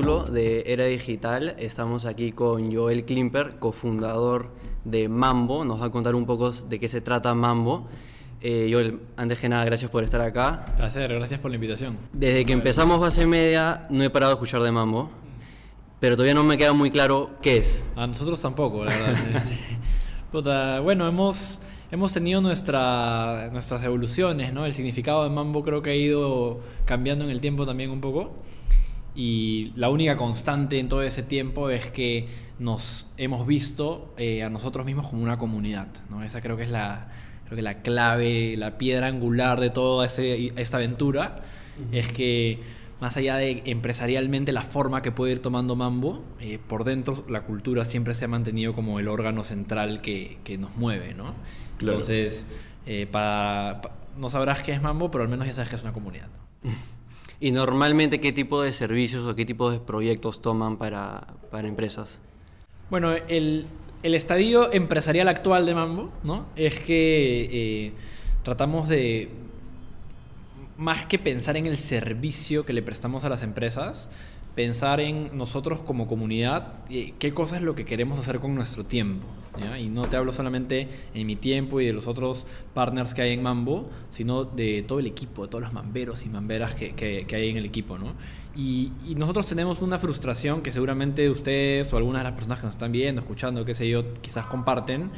capítulo de Era Digital. Estamos aquí con Joel Klimper, cofundador de Mambo. Nos va a contar un poco de qué se trata Mambo. Eh, Joel, antes que nada, gracias por estar acá. Placer, gracias por la invitación. Desde que empezamos base media no he parado de escuchar de Mambo, pero todavía no me queda muy claro qué es. A nosotros tampoco, la verdad. Este, bueno, hemos, hemos tenido nuestra, nuestras evoluciones, ¿no? El significado de Mambo creo que ha ido cambiando en el tiempo también un poco. Y la única constante en todo ese tiempo es que nos hemos visto eh, a nosotros mismos como una comunidad. ¿no? Esa creo que es la, creo que la clave, la piedra angular de toda esta aventura. Es que más allá de empresarialmente la forma que puede ir tomando Mambo, eh, por dentro la cultura siempre se ha mantenido como el órgano central que, que nos mueve. ¿no? Entonces, eh, para, no sabrás qué es Mambo, pero al menos ya sabes que es una comunidad. ¿Y normalmente qué tipo de servicios o qué tipo de proyectos toman para, para empresas? Bueno, el, el, estadio empresarial actual de Mambo ¿no? es que eh, tratamos de, más que pensar en el servicio que le prestamos a las empresas, pensar en nosotros como comunidad, qué cosa es lo que queremos hacer con nuestro tiempo. Y no te hablo solamente en mi tiempo y de los otros partners que hay en Mambo, sino de todo el equipo, de todos los mamberos y mamberas que, que, hay en el equipo. ¿no? Y, nosotros tenemos una frustración que seguramente ustedes o algunas de las personas que nos están viendo, escuchando, qué sé yo, quizás comparten,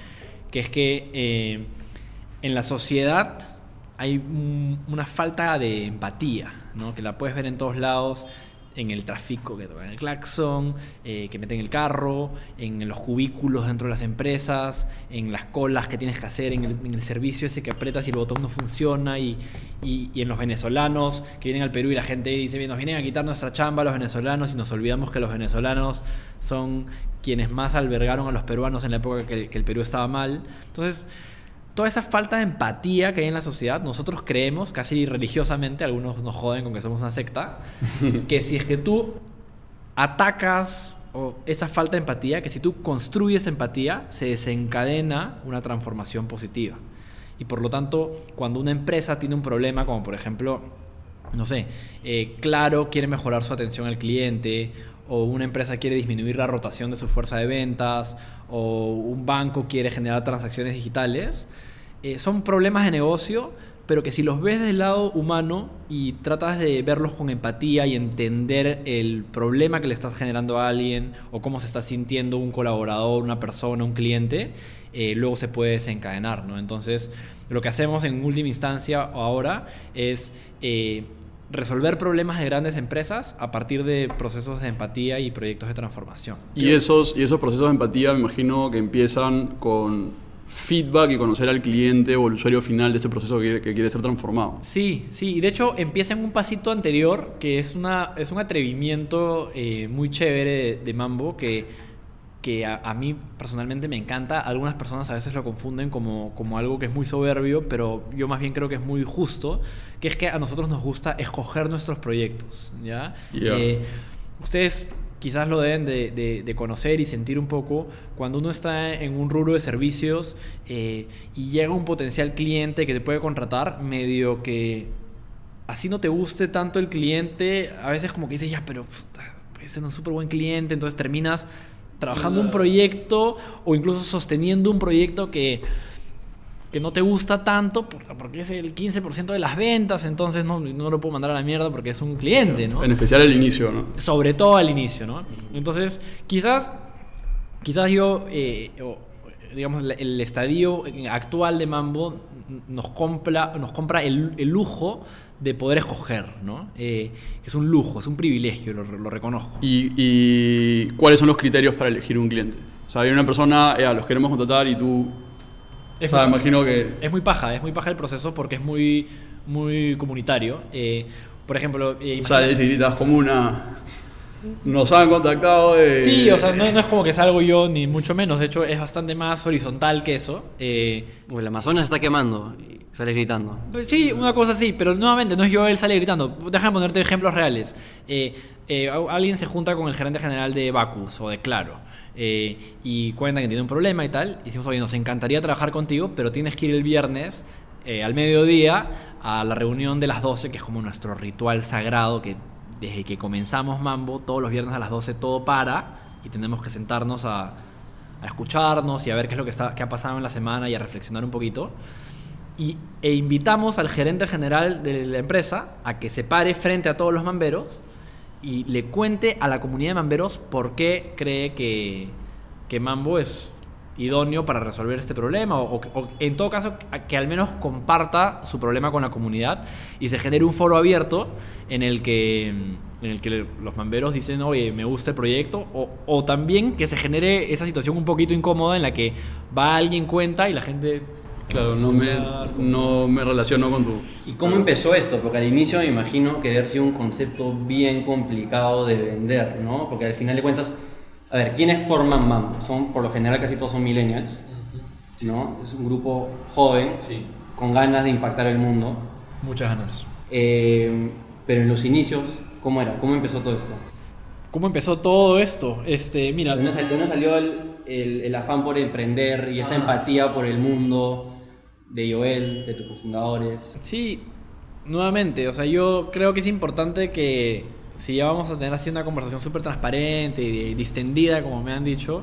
que es que eh, en la sociedad hay una falta de empatía, ¿no? que la puedes ver en todos lados en el tráfico que tocan el claxon, eh, que meten el carro, en los cubículos dentro de las empresas, en las colas que tienes que hacer, en el, servicio ese que apretas y el botón no funciona, y, en los venezolanos que vienen al Perú y la gente dice, nos vienen a quitar nuestra chamba los venezolanos y nos olvidamos que los venezolanos son quienes más albergaron a los peruanos en la época que el Perú estaba mal. Entonces, toda esa falta de empatía que hay en la sociedad, nosotros creemos, casi religiosamente, algunos nos joden con que somos una secta, que si es que tú atacas o esa falta de empatía, que si tú construyes empatía, se desencadena una transformación positiva. Y por lo tanto, cuando una empresa tiene un problema, como por ejemplo, no sé, eh, Claro quiere mejorar su atención al cliente, o una empresa quiere disminuir la rotación de su fuerza de ventas, o un banco quiere generar transacciones digitales, eh, son problemas de negocio, pero que si los ves del lado humano y tratas de verlos con empatía y entender el problema que le estás generando a alguien o cómo se está sintiendo un colaborador, una persona, un cliente, eh, luego se puede desencadenar. ¿no? Entonces, lo que hacemos en última instancia ahora es... Eh, resolver problemas de grandes empresas a partir de procesos de empatía y proyectos de transformación. Y esos, y esos procesos de empatía me imagino que empiezan con feedback y conocer al cliente o el usuario final de ese proceso que quiere, ser transformado. Sí, sí, y de hecho empieza en un pasito anterior que es, una, es un atrevimiento eh, muy chévere de, Mambo que, que a, mí personalmente me encanta. Algunas personas a veces lo confunden como, como algo que es muy soberbio, pero yo más bien creo que es muy justo, que es que a nosotros nos gusta escoger nuestros proyectos, ¿ya? Eh, ustedes quizás lo deben de, conocer y sentir un poco cuando uno está en un rubro de servicios eh, y llega un potencial cliente que te puede contratar, medio que así no te guste tanto el cliente, a veces como que dices, ya, pero ese es un súper buen cliente, entonces terminas trabajando un proyecto o incluso sosteniendo un proyecto que que no te gusta tanto, porque es el 15% de las ventas, entonces no, no, lo puedo mandar a la mierda porque es un cliente, ¿no? En especial al inicio, ¿no? Sobre todo al inicio, ¿no? Entonces, quizás, quizás yo, eh, digamos, el estadio actual de Mambo nos compra, nos compra el, lujo de poder escoger, ¿no? Eh, es un lujo, es un privilegio, lo, reconozco. ¿Y, ¿Y, cuáles son los criterios para elegir un cliente? O sea, hay una persona, ya, los queremos contratar y tú es muy, imagino que... Es muy paja, es muy paja el proceso porque es muy, muy comunitario. Eh, por ejemplo... Eh, Sales y gritas como una... Nos han contactado de... Sí, o sea, no, es como que salgo yo, ni mucho menos. De hecho, es bastante más horizontal que eso. Eh, el Amazonas está quemando sale gritando. Pues sí, una cosa así, pero nuevamente no es yo él sale gritando. Déjame ponerte ejemplos reales. Eh, alguien se junta con el gerente general de Bacus o de Claro eh, y cuentan que tiene un problema y tal. Y decimos, oye, nos encantaría trabajar contigo, pero tienes que ir el viernes eh, al mediodía a la reunión de las 12, que es como nuestro ritual sagrado que desde que comenzamos Mambo, todos los viernes a las 12 todo para y tenemos que sentarnos a, escucharnos y a ver qué es lo que, está, qué ha pasado en la semana y a reflexionar un poquito. E invitamos al gerente general de la empresa a que se pare frente a todos los mamberos y le cuente a la comunidad de mamberos por qué cree que, que Mambo es idóneo para resolver este problema o, o- o en todo caso que al menos comparta su problema con la comunidad y se genere un foro abierto en el que, en el que los mamberos dicen, oye, me gusta el proyecto o, o también que se genere esa situación un poquito incómoda en la que va alguien cuenta y la gente... Claro, no me, no me relaciono con tu... ¿Y cómo empezó esto? Porque al inicio me imagino que debe haber sido un concepto bien complicado de vender, ¿no? Porque al final de cuentas, a ver, ¿quiénes forman Mambo? Son, por lo general, casi todos son millennials, ¿no? Es un grupo joven, Sí. con ganas de impactar el mundo. Muchas ganas. Eh, pero en los inicios, ¿cómo era? ¿Cómo empezó todo esto? ¿Cómo empezó todo esto? Este, mira, ¿De dónde sal- de dónde salió el, el- el afán por emprender y esta Ah. empatía por el mundo de Joel, de tus cofundadores? Sí, nuevamente, o sea, yo creo que es importante que si ya vamos a tener así una conversación súper transparente y distendida, como me han dicho,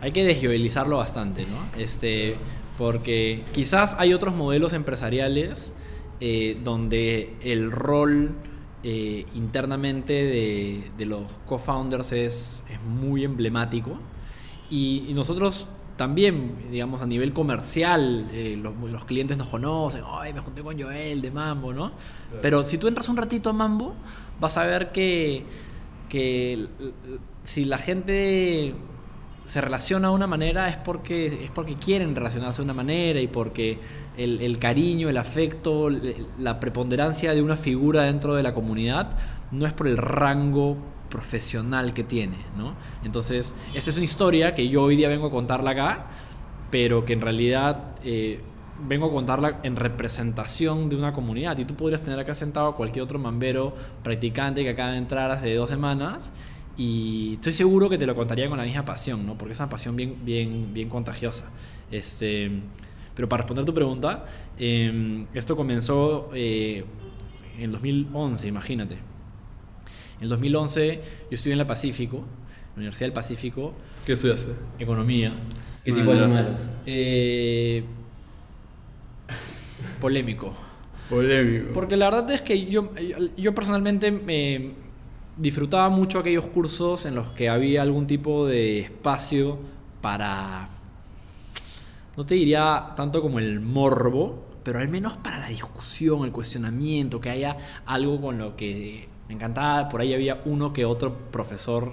hay que desjovelizarlo bastante, ¿no? Este, porque quizás hay otros modelos empresariales eh, donde el rol eh, internamente de, de los co-founders es, es muy emblemático y, y nosotros también, digamos, a nivel comercial, eh, los, los clientes nos conocen, ay, me junté con Joel de Mambo, ¿no? Pero si tú entras un ratito a Mambo, vas a ver que, que si la gente se relaciona de una manera es porque, es porque quieren relacionarse de una manera y porque el, el cariño, el afecto, la preponderancia de una figura dentro de la comunidad no es por el rango profesional que tiene, ¿no? Entonces, esa es una historia que yo hoy día vengo a contarla acá, pero que en realidad eh, vengo a contarla en representación de una comunidad. Y tú podrías tener acá sentado a cualquier otro mambero practicante que acaba de entrar hace dos semanas y estoy seguro que te lo contaría con la misma pasión, ¿no? Porque es una pasión bien, bien, bien contagiosa. Este, pero para responder tu pregunta, eh, esto comenzó eh, en 2011, imagínate. En el 2011 yo estudié en la Pacífico, en la Universidad del Pacífico, ¿Qué se hace? economía. ¿Qué tipo de números? Eh, polémico. Polémico. Porque la verdad es que yo, yo personalmente me disfrutaba mucho aquellos cursos en los que había algún tipo de espacio para, no te diría tanto como el morbo, pero al menos para la discusión, el cuestionamiento, que haya algo con lo que me encantaba. Por ahí había uno que otro profesor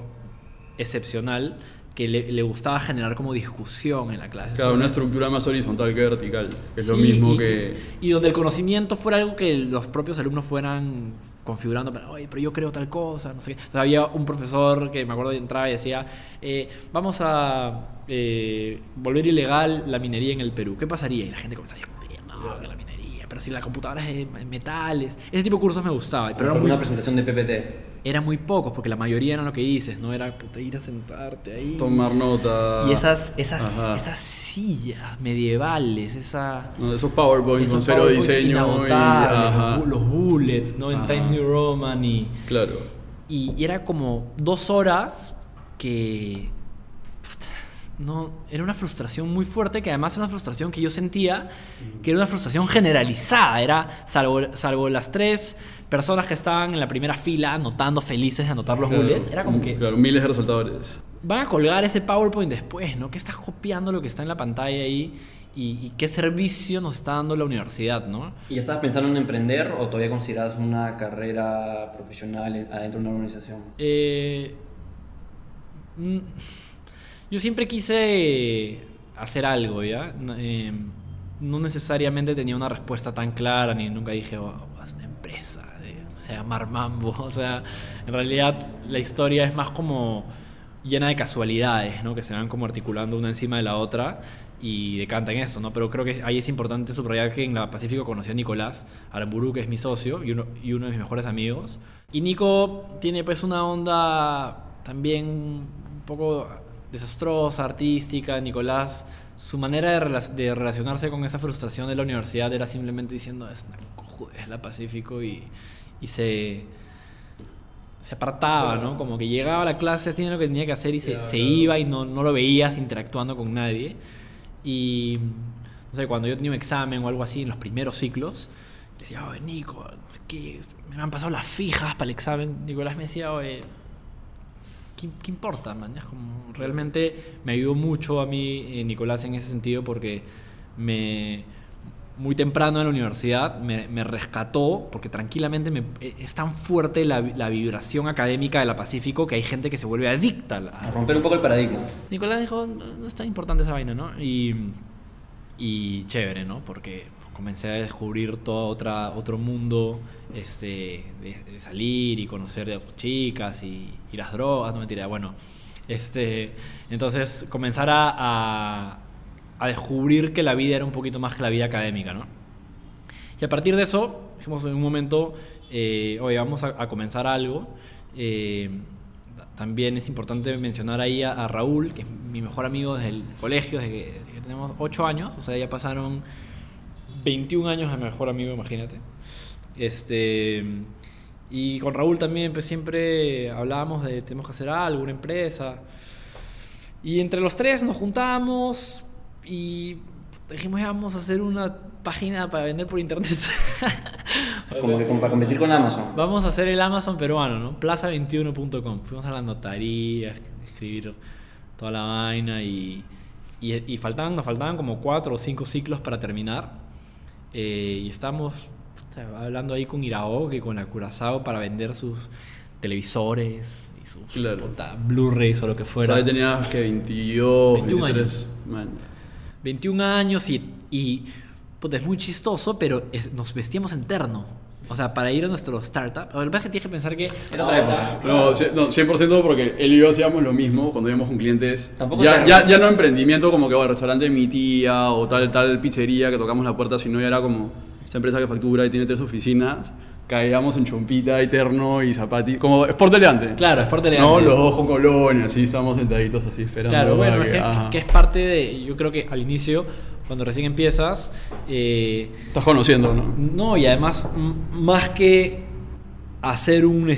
excepcional que le, le gustaba generar como discusión en la clase. Claro, sobre- una estructura más horizontal que vertical, que es lo mismo y- que... Y donde el conocimiento fuera algo que los propios alumnos fueran configurando, pero, oye, pero yo creo tal cosa, no sé qué. Entonces, había un profesor que me acuerdo de entraba y decía, eh, vamos a eh, volver ilegal la minería en el Perú. ¿Qué pasaría? Y la gente comenzaba a discutir, no, que la minería, pero si la computadora es de metales. Ese tipo de cursos me gustaba, pero Pero eran muy, una presentación de PPT. eran muy pocos, porque la mayoría eran lo que dices, ¿no? Era puta, ir a sentarte ahí. Tomar nota. Y esas, esas, Ajá. esas sillas medievales, esa... No, esos PowerPoint con cero PowerPoints diseño. y- inagotables, ajá. los, bu- los bullets, ¿no? En Ajá. Times New Roman y, Claro. y, y era como dos horas que... No, era una frustración muy fuerte, que además era una frustración que yo sentía que era una frustración generalizada. Era, salvo, salvo las tres personas que estaban en la primera fila anotando felices de anotar los Claro. bullets, era como que Claro, miles de resaltadores. van a colgar ese PowerPoint después, ¿no? ¿Qué estás copiando lo que está en la pantalla ahí? Y, y qué servicio nos está dando la universidad, ¿no? ¿Y estabas pensando en emprender o todavía consideras una carrera profesional en- adentro de una organización? Eh, mm, yo siempre quise hacer algo, ¿ya? No, eh, no necesariamente tenía una respuesta tan clara, ni nunca dije, oh, es una empresa, de- se llama Mambo. O sea, en realidad la historia es más como llena de casualidades, ¿no? Que se van como articulando una encima de la otra y decantan eso, ¿no? Pero creo que ahí es importante subrayar que en la Pacífico conocí a Nicolás Aramburu, que es mi socio y uno, y uno de mis mejores amigos. Y Nico tiene pues una onda también un poco desastrosa, artística. Nicolás, su manera de, de relacionarse con esa frustración de la universidad era simplemente diciendo, es una cojudez la Pacífico y, y se se apartaba, ¿no? Como que llegaba a la clase, hacía lo que tenía que hacer y se, se iba y no, no lo veías interactuando con nadie. Y, no sé, cuando yo tenía un examen o algo así en los primeros ciclos, le decía, oye, Nico, que me han pasado las fijas para el examen. Nicolás me decía, oye, ¿qué, qué importa, man? Como, realmente me ayudó mucho a mí, eh, Nicolás, en ese sentido, porque me muy temprano en la universidad me, me rescató, porque tranquilamente me- eh, es tan fuerte la, la vibración académica de la Pacífico que hay gente que se vuelve adicta a la- A romper un poco el paradigma. Nicolás dijo, no, no es tan importante esa vaina, ¿no? Y, y chévere, ¿no? Porque comencé a descubrir todo otra, otro mundo este, de, salir y conocer chicas y, las drogas, no mentira, bueno. Este, entonces comenzar a, a, descubrir que la vida era un poquito más que la vida académica, ¿no? Y a partir de eso, dijimos en un momento, eh, oye, vamos a, comenzar algo. Eh, también es importante mencionar ahí a, a Raúl, que es mi mejor amigo desde el colegio, desde que, desde que tenemos 8 años, o sea, ya pasaron 21 años de mejor amigo, imagínate. Este, y con Raúl también pues, siempre hablábamos de tenemos que hacer algo, una empresa. Y entre los tres nos juntamos y dijimos, ya vamos a hacer una página para vender por internet. Como que como para competir con Amazon. Vamos a hacer el Amazon peruano, ¿no? Plaza21.com. Fuimos a la notaría, a escribir toda la vaina y, y, y faltaban, nos faltaban como cuatro o cinco ciclos para terminar. Eh, y estábamos puta, hablando ahí con Iraoke, con la Curazao para vender sus televisores y sus Claro. Blu-rays o lo que O fuera. sea, ahí tenías que 22, 21 23. Man. 21 años y, y puta, es muy chistoso, pero es- nos vestíamos en terno. O sea, para ir a nuestro startup. Lo que pasa es que tienes que pensar que. Era otra época. No, ci- no, 100% porque él y yo hacíamos lo mismo cuando íbamos con clientes. Tampoco ya, ya, ya no emprendimiento como que o el restaurante de mi tía o tal, tal pizzería que tocamos la puerta, sino ya era como esta empresa que factura y tiene tres oficinas. Caíamos en chompita, eterno y zapati. Como sport elegante. Claro, sport elegante. No, los dos con colonia, así, estábamos sentaditos así esperando. Claro, bueno, que, que es parte de. Yo creo que al inicio, cuando recién empiezas. eh, Estás conociendo, ¿no? no, y además, más que hacer un.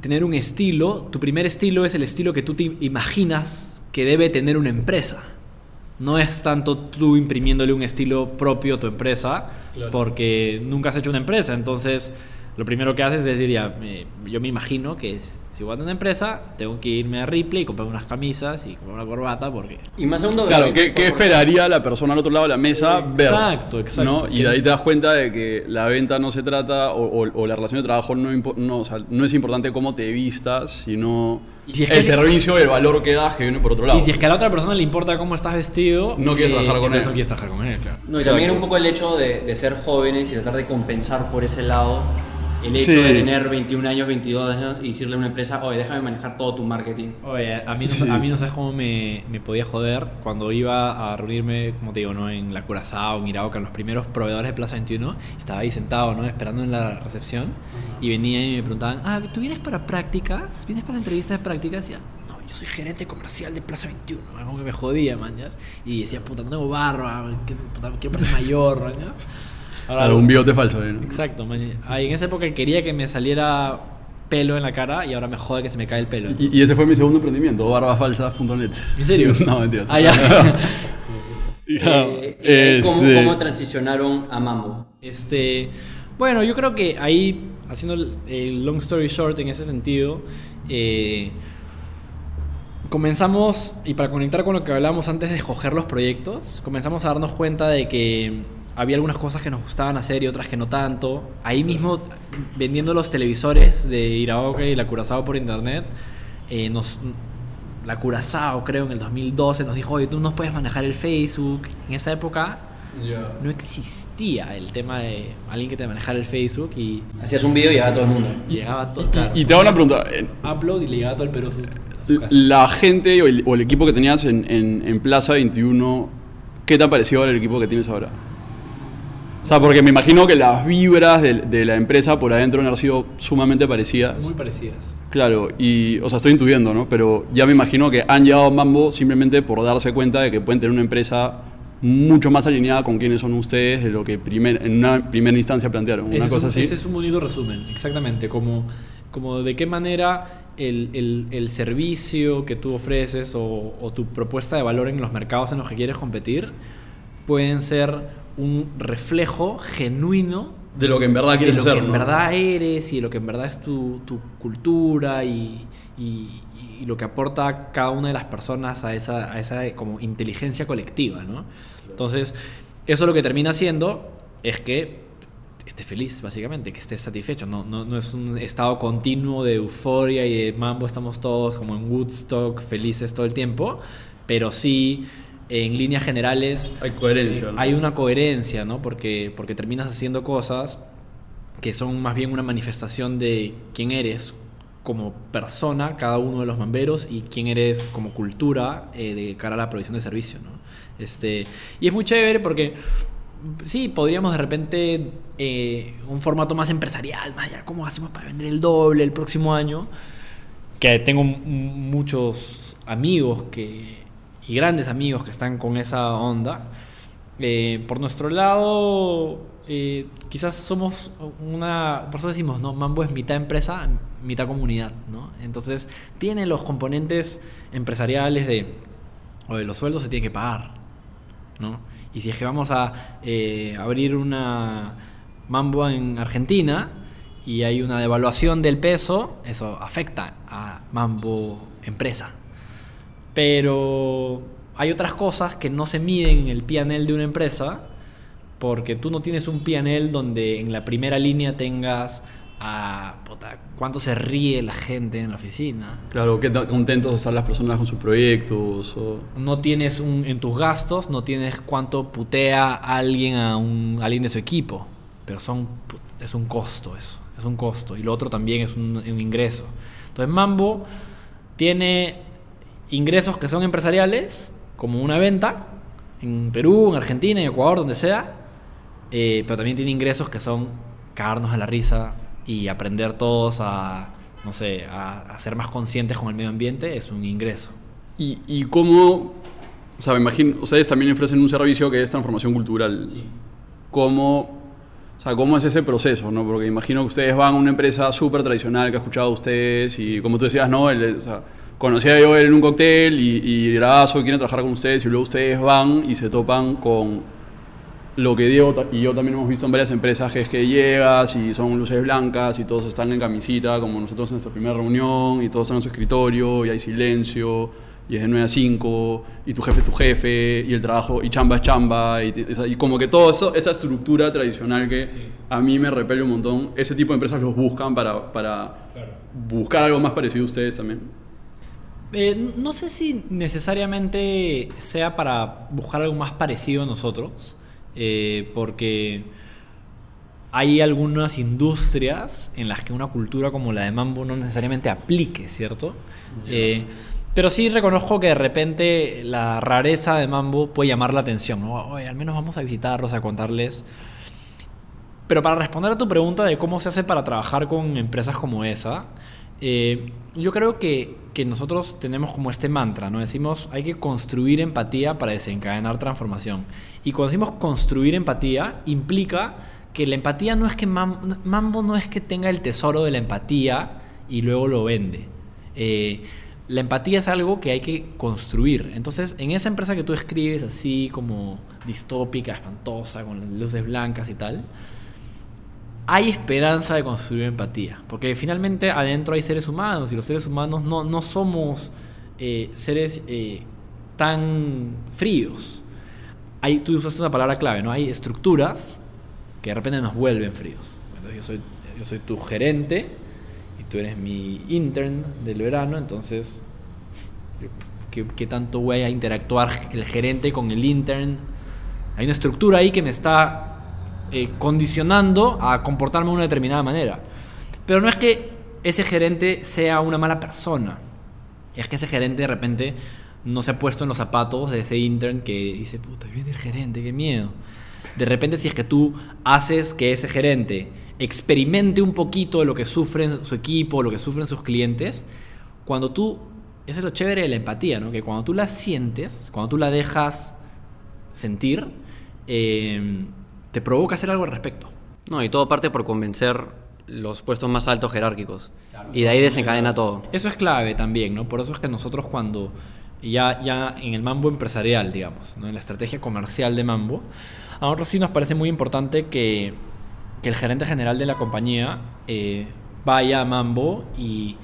tener un estilo, tu primer estilo es el estilo que tú te imaginas que debe tener una empresa. No es tanto tú imprimiéndole un estilo propio a tu empresa, Claro. porque nunca has hecho una empresa. Entonces, lo primero que haces es decir, ya, me- yo me imagino que es- si voy a tener una empresa, tengo que irme a Ripley y comprar unas camisas y comprar una corbata, porque Y más segundo Claro, ¿qué, qué esperaría la persona al otro lado de la mesa ver? Exacto, exacto. ¿no? Y de ahí te das cuenta de que la venta no se trata, o, o- o la relación de trabajo no, no, o sea, no es importante cómo te vistas, sino Y si es el que- servicio y el valor que das que viene por otro lado. Y si es que a la otra persona le importa cómo estás vestido, No quieres trabajar con él. No quieres trabajar con él, claro. No, y también un poco el hecho de, de ser jóvenes y tratar de compensar por ese lado el hecho Sí. de tener 21 años, 22 años y decirle a una empresa, oye, déjame manejar todo tu marketing. Oye, a mí no, Sí. a mí no sabes cómo me, me podía joder cuando iba a reunirme, como te digo, ¿no? en la Curazao, en Iraoka, en los primeros proveedores de Plaza 21. Estaba ahí sentado, ¿no? Esperando en la recepción. Y venía y me preguntaban, ah, ¿tú vienes para prácticas? ¿Vienes para entrevistas de prácticas? Y ya, no, yo soy gerente comercial de Plaza 21. ¿no? Como que me jodía, man, ¿ya? Y decía, puta, no tengo barba, que- puta, quiero parecer mayor, man, ¿ya? Ahora, Claro, un bigote falso. ¿eh? ¿no? Exacto, man. Ay, en esa época quería que me saliera pelo en la cara y ahora me jode que se me cae el pelo. Y, y ese fue mi segundo emprendimiento, barbasfalsas.net. ¿En serio? no, mentiras. Ah, ya. Eh, ahí, ¿cómo, este- cómo transicionaron a Mambo? Este, bueno, yo creo que ahí, haciendo el, el long story short en ese sentido, eh, comenzamos, y para conectar con lo que hablábamos antes de escoger los proyectos, comenzamos a darnos cuenta de que había algunas cosas que nos gustaban hacer y otras que no tanto. Ahí mismo, vendiendo los televisores de Iraoke y la Curazao por internet, eh, nos, la Curazao, creo, en el 2012 nos dijo, oye, tú no puedes manejar el Facebook. En esa época no existía el tema de alguien que te manejara el Facebook y Hacías un video y llegaba todo el mundo. llegaba todo. claro, Y te hago una pregunta. en- upload y le llegaba todo el Perú a su, a su casa. La gente o el, o el equipo que tenías en, en- en Plaza 21, ¿qué te ha parecido el equipo que tienes ahora? O sea, porque me imagino que las vibras de, de la empresa por adentro han sido sumamente parecidas. Muy parecidas. Claro, y, o sea, estoy intuyendo, ¿no? Pero ya me imagino que han llegado a Mambo simplemente por darse cuenta de que pueden tener una empresa mucho más alineada con quienes son ustedes de lo que primer, en una primera instancia plantearon. Ese Una es cosa un- así. Ese es un bonito resumen, exactamente. Como Como de qué manera el, el- el servicio que tú ofreces o, o tu propuesta de valor en los mercados en los que quieres competir pueden ser un reflejo genuino De lo que en verdad de quieres lo hacer. que en ¿no? verdad eres y de lo que en verdad es tu, tu cultura y, y- y lo que aporta cada una de las personas a esa, a esa como inteligencia colectiva, ¿no? Entonces, eso lo que termina haciendo es que estés feliz, básicamente, que estés satisfecho. No, no, no es un estado continuo de euforia y de mambo, estamos todos como en Woodstock, felices todo el tiempo, pero sí, en líneas generales, Hay coherencia. ¿no? hay una coherencia, ¿no? Porque, porque terminas haciendo cosas que son más bien una manifestación de quién eres como persona, cada uno de los mamberos, y quién eres como cultura eh, de cara a la provisión de servicio, ¿no? Este, y es muy chévere porque sí, podríamos de repente eh, un formato más empresarial, más ya, ¿cómo hacemos para vender el doble el próximo año? Que tengo muchos amigos que, y grandes amigos que están con esa onda. Eh, por nuestro lado, eh, quizás somos una. Por eso decimos, ¿no? Mambo es mitad empresa, mitad comunidad, ¿no? Entonces, tiene los componentes empresariales de. Oye, los sueldos se tienen que pagar, ¿no? Y si es que vamos a eh, abrir una Mambo en Argentina y hay una devaluación del peso, eso afecta a Mambo empresa. Pero hay otras cosas que no se miden en el PNL de una empresa porque tú no tienes un PNL donde en la primera línea tengas a puta, cuánto se ríe la gente en la oficina. Claro, qué contentos están las personas con sus proyectos. o- No tienes un, en tus gastos, no tienes cuánto putea alguien a, un, a alguien de su equipo. Pero son, es un costo eso, es un costo. Y lo otro también es un, un ingreso. Entonces Mambo tiene ingresos que son empresariales, como una venta, en Perú, en Argentina, en Ecuador, donde sea. eh, pero también tiene ingresos que son cagarnos a la risa y aprender todos a, no sé, a, a ser más conscientes con el medio ambiente, es un ingreso. Y, y cómo, o sea, me imagino, ustedes también ofrecen un servicio que es transformación cultural. ¿Cómo, o sea, cómo es ese proceso, no? Porque imagino que ustedes van a una empresa súper tradicional que ha escuchado a ustedes y como tú decías, ¿no? El- o sea, conocía yo a él en un cóctel y, y Gravazo quiere trabajar con ustedes y luego ustedes van y se topan con lo que Diego y yo también hemos visto en varias empresas, que es que llegas y son luces blancas y todos están en camisita, como nosotros en nuestra primera reunión, y todos están en su escritorio, y hay silencio, y es de 9 a 5, y tu jefe es tu jefe, y el trabajo, y chamba es chamba, y, como que toda esa estructura tradicional que a mí me repele un montón, ese tipo de empresas los buscan para, para buscar algo más parecido a ustedes también. Eh, no sé si necesariamente sea para buscar algo más parecido a nosotros, eh, porque hay algunas industrias en las que una cultura como la de Mambo no necesariamente aplique, ¿cierto? Eh, pero sí reconozco que de repente la rareza de Mambo puede llamar la atención, ¿no? Oye, al menos vamos a visitarlos, a contarles. Pero para responder a tu pregunta de cómo se hace para trabajar con empresas como esa, eh, yo creo que, que nosotros tenemos como este mantra, ¿no? Decimos, hay que construir empatía para desencadenar transformación. Y cuando decimos construir empatía, implica que la empatía no es que Mam- Mambo no es que tenga el tesoro de la empatía y luego lo vende. Eh, la empatía es algo que hay que construir. Entonces, en esa empresa que tú escribes así como distópica, espantosa, con las luces blancas y tal, hay esperanza de construir empatía. Porque finalmente adentro hay seres humanos y los seres humanos no, no somos eh, seres eh, tan fríos. Hay, tú usaste una palabra clave, ¿no? Hay estructuras que de repente nos vuelven fríos. Entonces, yo, soy, yo soy tu gerente y tú eres mi intern del verano, entonces, ¿qué, qué tanto voy a interactuar el gerente con el intern? Hay una estructura ahí que me está eh, condicionando a comportarme de una determinada manera. Pero no es que ese gerente sea una mala persona. Es que ese gerente de repente no se ha puesto en los zapatos de ese intern que dice, puta, viene el gerente, qué miedo. De repente si es que tú haces que ese gerente experimente un poquito de lo que sufre su equipo, lo que sufren sus clientes, cuando tú, eso es lo chévere de la empatía, ¿no? Que cuando tú la sientes, cuando tú la dejas sentir, eh, te provoca hacer algo al respecto. No, y todo parte por convencer los puestos más altos jerárquicos. Y de ahí desencadena todo. Eso es clave también, ¿no? Por eso es que nosotros cuando ya, ya en el mambo empresarial, digamos, ¿no? en la estrategia comercial de mambo, a nosotros sí nos parece muy importante que, que el gerente general de la compañía eh, vaya a mambo y,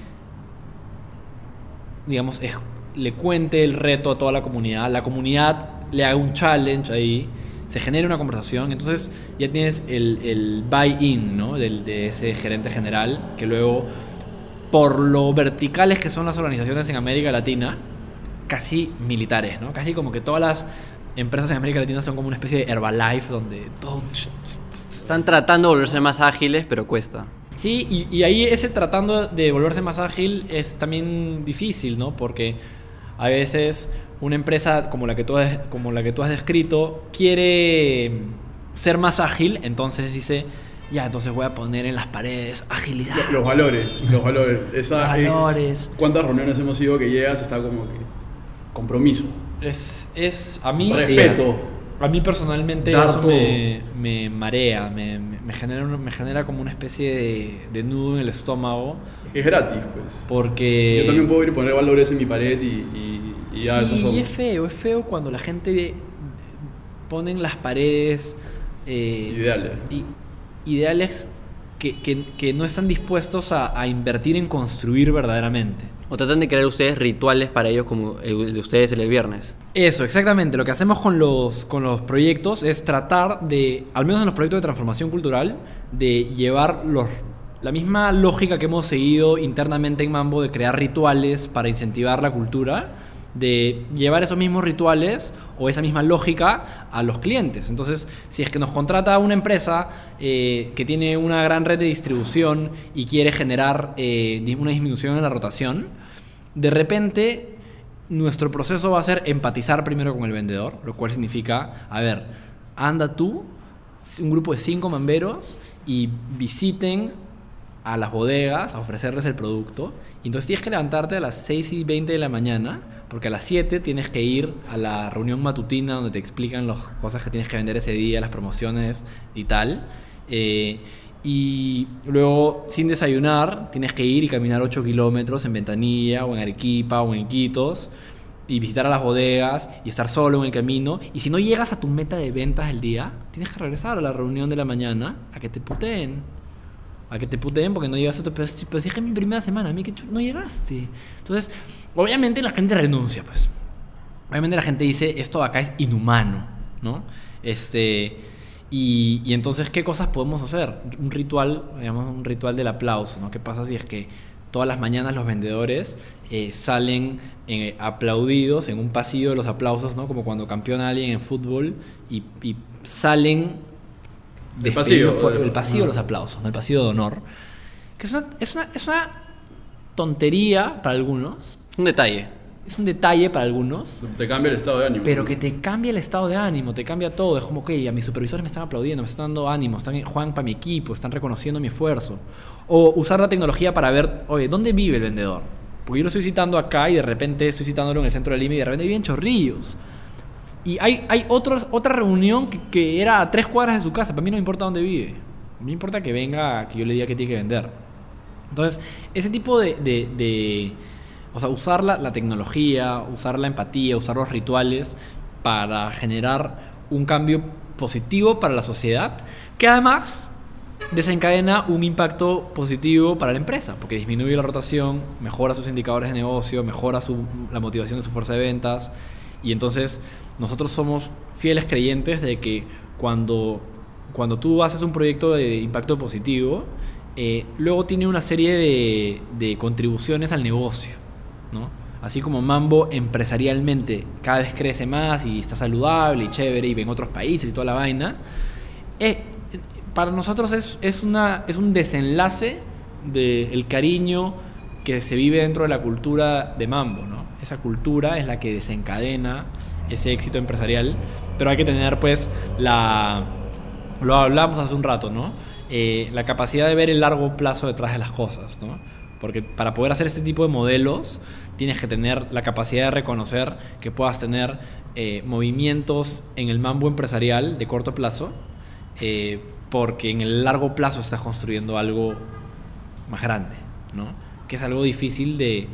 digamos, es- le cuente el reto a toda la comunidad, la comunidad le haga un challenge ahí, se genere una conversación, entonces ya tienes el, el buy-in ¿no? Del- de ese gerente general, que luego, por lo verticales que son las organizaciones en América Latina, casi militares, ¿no? Casi como que todas las empresas en América Latina son como una especie de Herbalife donde todo... Están tratando de volverse más ágiles, pero cuesta. Sí, y, y ahí ese tratando de volverse más ágil es también difícil, ¿no? Porque a veces una empresa como la que tú has, como la que tú has descrito quiere ser más ágil, entonces dice, ya, entonces voy a poner en las paredes agilidad. Los, los valores, los valores. Esa es- Valores. ¿Cuántas reuniones hemos ido que llegas está como que compromiso? Es, es a mí... Respeto. A mí personalmente Dar eso todo. me, me marea, me, me- genera, me genera como una especie de, de nudo en el estómago, Es gratis, pues. porque... Yo también puedo ir y poner valores en mi pared y, y- y ya sí, eso somos. y es feo, es feo cuando la gente pone en las paredes eh, Ideales. ideales que, que- que no están dispuestos a, a invertir en construir verdaderamente. O tratan de crear ustedes rituales para ellos como el de ustedes el viernes. Eso, exactamente. Lo que hacemos con los, con los proyectos es tratar de, al menos en los proyectos de transformación cultural, de llevar los, la misma lógica que hemos seguido internamente en Mambo de crear rituales para incentivar la cultura, de llevar esos mismos rituales o esa misma lógica a los clientes. Entonces, si es que nos contrata una empresa eh, que tiene una gran red de distribución y quiere generar eh, una disminución en la rotación, de repente nuestro proceso va a ser empatizar primero con el vendedor, lo cual significa, a ver, anda tú, un grupo de cinco mamberos, y visiten a las bodegas a ofrecerles el producto. Y entonces tienes que levantarte a las 6 y 20 de la mañana, porque a las 7 tienes que ir a la reunión matutina donde te explican las cosas que tienes que vender ese día, las promociones y tal. Eh, y luego, sin desayunar, tienes que ir y caminar 8 kilómetros en Ventanilla o en Arequipa o en Iquitos y visitar a las bodegas y estar solo en el camino. Y si no llegas a tu meta de ventas del día, tienes que regresar a la reunión de la mañana a que te puteen. A que te puteen porque no llegaste a tu... Pero, si- es que es mi primera semana, a mí que no llegaste. Entonces, obviamente la gente renuncia, pues. Obviamente la gente dice, esto de acá es inhumano, ¿no? Este... Y, y entonces, ¿qué cosas podemos hacer? Un ritual, digamos, un ritual del aplauso, ¿no? ¿Qué pasa si es que todas las mañanas los vendedores eh, salen eh, aplaudidos en un pasillo de los aplausos, ¿no? Como cuando campeona alguien en fútbol y, y salen El despedidos pasillo, por eh, el pasillo de los aplausos, ¿no? el pasillo de honor. Que es una, es una, es una tontería para algunos, Un detalle. es un detalle para algunos, Te cambia el estado de ánimo. pero que te cambia el estado de ánimo, te cambia todo. Es como que a mis supervisores me están aplaudiendo, me están dando ánimo, están juegan para mi equipo, están reconociendo mi esfuerzo. O usar la tecnología para ver, oye, ¿dónde vive el vendedor? Porque yo lo estoy citando acá y de repente estoy citándolo en el centro de Lima y de repente vive en Chorrillos. Y hay, hay otros, otra reunión que, que era a tres cuadras de su casa. Para mí no me importa dónde vive. A mí me importa que venga, que yo le diga que tiene que vender. Entonces, ese tipo de... de- de- o sea, usar la, la tecnología, usar la empatía, usar los rituales para generar un cambio positivo para la sociedad, que además desencadena un impacto positivo para la empresa, porque disminuye la rotación, mejora sus indicadores de negocio, mejora su- la motivación de su fuerza de ventas, y entonces nosotros somos fieles creyentes de que cuando, cuando tú haces un proyecto de impacto positivo, eh, luego tiene una serie de, de contribuciones al negocio, Así como Mambo empresarialmente cada vez crece más y está saludable y chévere y ven otros países y toda la vaina, eh, para nosotros es, un desenlace del cariño que se vive dentro de la cultura de Mambo. Esa cultura es la que desencadena ese éxito empresarial, pero hay que tener pues la... Lo hablamos hace un rato, ¿no? Eh, la capacidad de ver el largo plazo detrás de las cosas. Porque para poder hacer este tipo de modelos tienes que tener la capacidad de reconocer que puedas tener eh, movimientos en el mambo empresarial de corto plazo eh, porque en el largo plazo estás construyendo algo más grande, ¿no? Que es algo difícil de,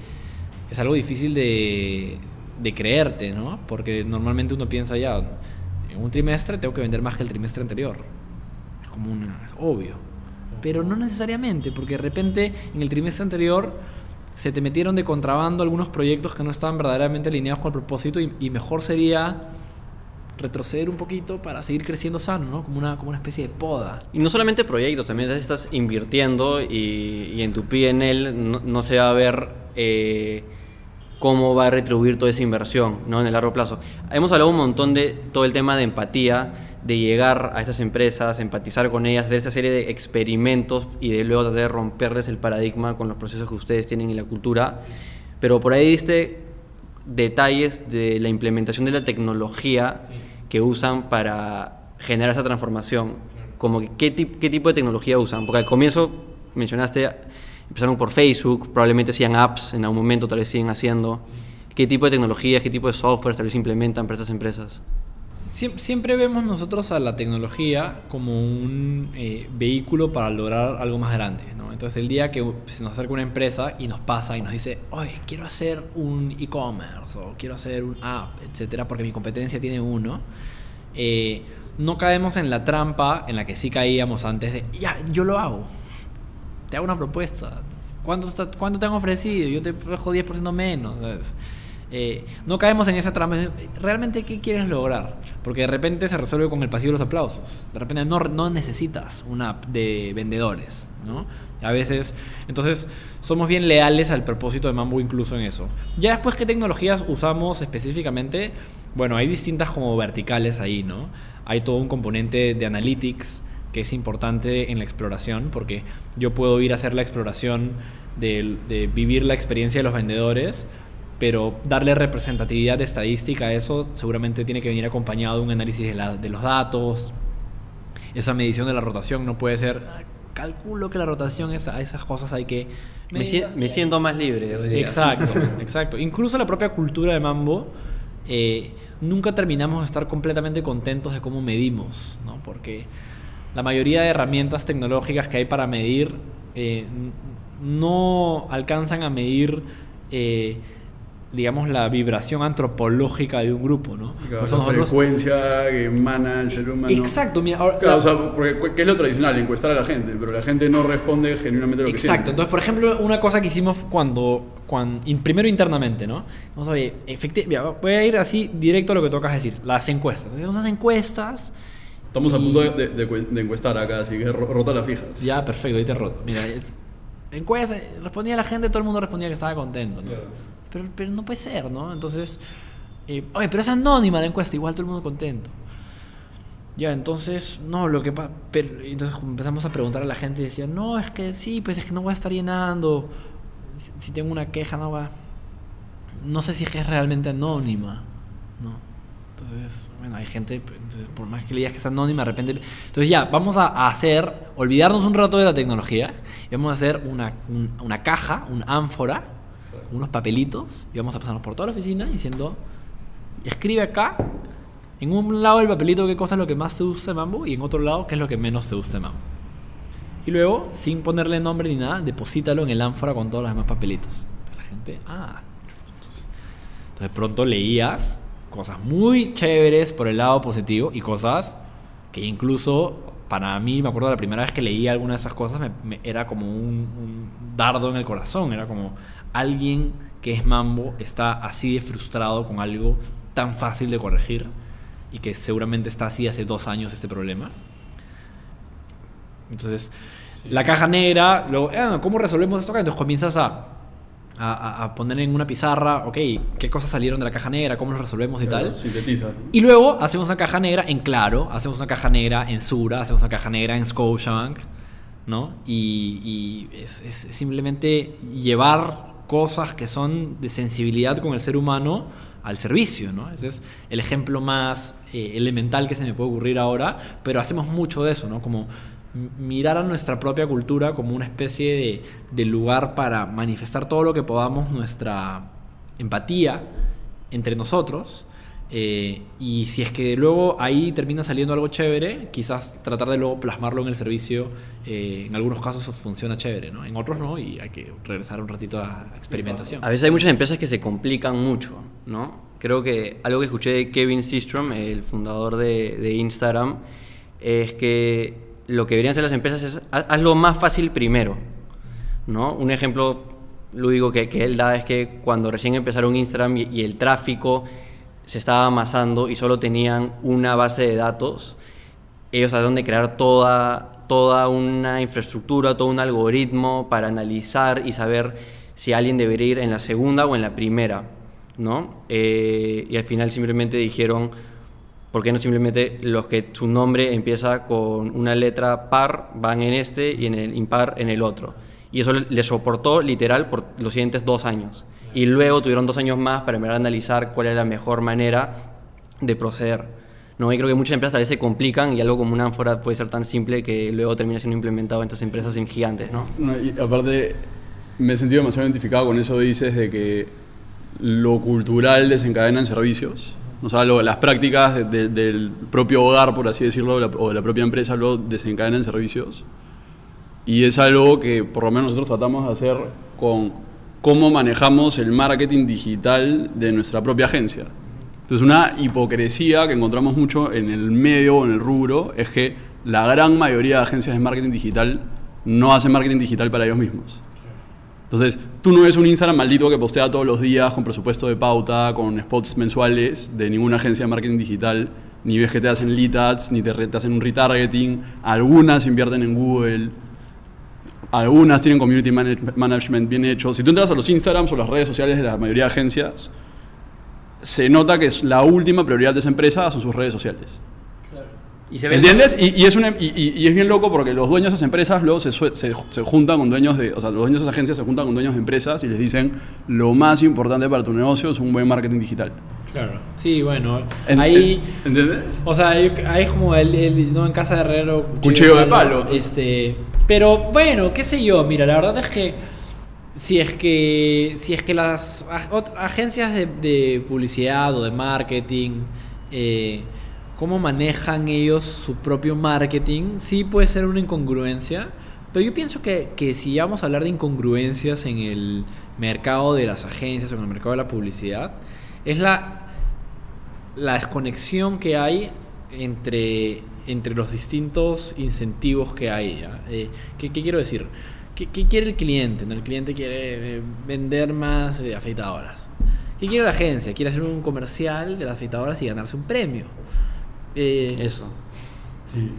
es algo difícil de, creerte, ¿no? Porque normalmente uno piensa ya, en un trimestre tengo que vender más que el trimestre anterior. Es como una, es obvio. Pero no necesariamente, porque de repente en el trimestre anterior se te metieron de contrabando algunos proyectos que no estaban verdaderamente alineados con el propósito y, mejor sería retroceder un poquito para seguir creciendo sano, ¿no? Como una, como una especie de poda. Y no solamente proyectos, también estás invirtiendo y, y en tu PNL no, no se va a ver eh, cómo va a retribuir toda esa inversión ¿no? en el largo plazo. Hemos hablado un montón de todo el tema de empatía, de llegar a estas empresas, empatizar con ellas, hacer esta serie de experimentos y de luego tratar de romperles el paradigma con los procesos que ustedes tienen y la cultura. Pero por ahí diste detalles de la implementación de la tecnología que usan para generar esa transformación. Como que, ¿qué, tip- ¿Qué tipo de tecnología usan? Porque al comienzo mencionaste, empezaron por Facebook, probablemente hacían apps en algún momento, tal vez siguen haciendo. ¿Qué tipo de tecnologías, qué tipo de software tal vez implementan para estas empresas? Siem- Siempre vemos nosotros a la tecnología como un eh, vehículo para lograr algo más grande. ¿no? Entonces, el día que se nos acerca una empresa y nos pasa y nos dice, oye, quiero hacer un e-commerce o quiero hacer un app, etcétera, porque mi competencia tiene uno, eh, no caemos en la trampa en la que sí caíamos antes de, ya, yo lo hago. Te hago una propuesta. ¿Cuánto, cuánto te han ofrecido? Yo te dejo 10% menos. Eh, no caemos en esa trampa. ¿Realmente qué quieres lograr? Porque de repente se resuelve con el pasivo de los aplausos. De repente no, no necesitas una app de vendedores, ¿no? A veces, entonces, somos bien leales al propósito de Mambo incluso en eso. Ya después, ¿qué tecnologías usamos específicamente? Bueno, hay distintas como verticales ahí, ¿no? Hay todo un componente de analytics que es importante en la exploración, porque yo puedo ir a hacer la exploración de vivir la experiencia de los vendedores, pero darle representatividad estadística a eso seguramente tiene que venir acompañado de un análisis de, la- de los datos. Esa medición de la rotación no puede ser, "Ah, calculo que la rotación, es, a esas cosas hay que... Me, si- medirlas". me siento más libre. hoy día. Exacto, exacto. Incluso la propia cultura de Mambo, eh, nunca terminamos de estar completamente contentos de cómo medimos, ¿no? Porque la mayoría de herramientas tecnológicas que hay para medir eh, no alcanzan a medir, eh, digamos, la vibración antropológica de un grupo, ¿no? Por Claro, eso la nosotros- frecuencia que emana el ser humano. Exacto, mira, ahora- Claro, la- o sea, porque ¿qué es lo tradicional? Encuestar a la gente, pero la gente no responde genuinamente lo que Exacto, siente. entonces por ejemplo una cosa que hicimos cuando, cuando primero internamente, ¿no? Vamos a ver, voy a ir así directo a lo que tocas decir, las encuestas. Hacemos unas encuestas. Estamos a y- punto de, de- de cu- de encuestar acá, así que ro- rota las fijas. Ya, perfecto, ahí te roto. Mira, es- encuesta, respondía la gente, todo el mundo respondía que estaba contento, ¿no? Claro. Pero, pero no puede ser, ¿no? Entonces, eh, oye, pero es anónima la encuesta, igual todo el mundo contento. Ya, entonces, no, lo que pasa. Entonces empezamos a preguntar a la gente y decían, no, es que sí, pues es que no voy a estar llenando. Si, si tengo una queja, no va. No sé si es que es realmente anónima, ¿no? Entonces, bueno, hay gente, entonces, por más que le digas que es anónima, de repente. Entonces, ya, vamos a, hacer, olvidarnos un rato de la tecnología vamos a hacer una, un- una caja, un ánfora, unos papelitos y vamos a pasarnos por toda la oficina diciendo, escribe acá, en un lado del papelito qué cosa es lo que más se usa en Mambo y en otro lado qué es lo que menos se usa en Mambo. Y luego, sin ponerle nombre ni nada, deposítalo en el ánfora con todos los demás papelitos. La gente, ah. Entonces, pronto leías cosas muy chéveres por el lado positivo y cosas que incluso para mí, me acuerdo la primera vez que leí alguna de esas cosas, me- me- era como un, un dardo en el corazón. Era como alguien que es mambo está así de frustrado con algo tan fácil de corregir y que seguramente está así hace dos años este problema. Entonces, la caja negra, luego, "Ah, ¿cómo resolvemos esto acá? Entonces comienzas a, a- a- a poner en una pizarra, ok, qué cosas salieron de la caja negra, cómo los resolvemos y Claro, tal. Sintetiza. Y luego hacemos una caja negra en Claro, hacemos una caja negra en Sura, hacemos una caja negra en Scotiabank, ¿no? Y, y es, es simplemente llevar cosas que son de sensibilidad con el ser humano al servicio, ¿no? Ese es el ejemplo más eh, elemental que se me puede ocurrir ahora, pero hacemos mucho de eso, ¿no? Como mirar a nuestra propia cultura como una especie de, de lugar para manifestar todo lo que podamos, nuestra empatía entre nosotros Eh, y si es que luego ahí termina saliendo algo chévere, quizás tratar de luego plasmarlo en el servicio, eh, en algunos casos funciona chévere, ¿no? En otros no, y hay que regresar un ratito a experimentación. A veces hay muchas empresas que se complican mucho, ¿no? Creo que algo que escuché de Kevin Systrom, el fundador de, de Instagram, es que lo que deberían hacer las empresas es ha- hazlo más fácil primero, ¿no? Un ejemplo lúdico que, que él da es que cuando recién empezaron Instagram y, y el tráfico se estaba amasando y solo tenían una base de datos, ellos trataron de crear toda, toda una infraestructura, todo un algoritmo para analizar y saber si alguien debería ir en la segunda o en la primera, ¿no? Eh, y al final simplemente dijeron, ¿por qué no simplemente los que su nombre empieza con una letra par van en este y en el impar en el otro? Y eso le soportó literal por los siguientes dos años. Y luego tuvieron dos años más para analizar cuál es la mejor manera de proceder. ¿no? Y creo que muchas empresas a veces se complican y algo como una ánfora puede ser tan simple que luego termina siendo implementado en estas empresas gigantes. ¿no? No, y aparte, me he sentido demasiado identificado con eso dices de que lo cultural desencadena en servicios. O sea, lo- las prácticas de- de- del propio hogar, por así decirlo, o la- o de la propia empresa, lo desencadenan en servicios. Y es algo que por lo menos nosotros tratamos de hacer con cómo manejamos el marketing digital de nuestra propia agencia. Entonces, una hipocresía que encontramos mucho en el medio o en el rubro es que la gran mayoría de agencias de marketing digital no hacen marketing digital para ellos mismos. Entonces, tú no ves un Instagram maldito que postea todos los días con presupuesto de pauta, con spots mensuales de ninguna agencia de marketing digital, ni ves que te hacen lead ads, ni te, te hacen un retargeting. Algunas invierten en Google, algunas tienen community manage- management bien hecho. Si tú entras a los Instagrams o las redes sociales de la mayoría de agencias, se nota que es la última prioridad de esa empresa son sus redes sociales. Y se ¿Entiendes? Y, y es una- y, y- y es bien loco porque los dueños de esas empresas luego se, se juntan con dueños de. O sea, los dueños de esas agencias se juntan con dueños de empresas y les dicen: Lo más importante para tu negocio es un buen marketing digital. Claro. Sí, bueno. En- ahí. en- ¿Entiendes? O sea, ahí es como el, el- no en casa de herrero, Cuchillo de palo. Este, pero bueno, qué sé yo, mira, la verdad es que si es que si es que las agencias de, de publicidad o de marketing eh, cómo manejan ellos su propio marketing, sí puede ser una incongruencia, pero yo pienso que, que si ya vamos a hablar de incongruencias en el mercado de las agencias o en el mercado de la publicidad, es la, la desconexión que hay entre, entre los distintos incentivos que hay. ¿ya? Eh, ¿qué, qué quiero decir? ¿Qué, qué quiere el cliente? ¿no? El cliente quiere eh, vender más eh, afeitadoras. ¿Qué quiere la agencia? Quiere hacer un comercial de las afeitadoras y ganarse un premio. Eh, Eso.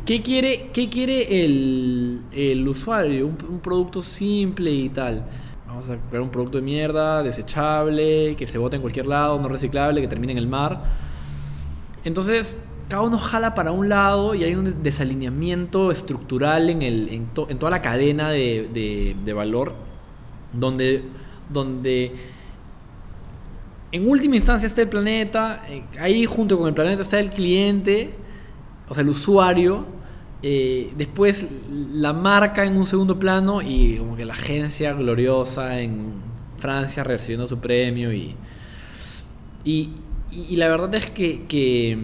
¿Qué quiere, qué quiere el, el usuario? Un, un producto simple y tal. Vamos a crear un producto de mierda, desechable, que se bote en cualquier lado, no reciclable, que termine en el mar. Entonces, cada uno jala para un lado y hay un desalineamiento estructural en, el, en, to- en toda la cadena de, de- de valor, donde, donde en última instancia está el planeta, eh, ahí junto con el planeta está el cliente, o sea, el usuario, eh, después la marca en un segundo plano y como que la agencia gloriosa en Francia recibiendo su premio y, y, y- la verdad es que, que,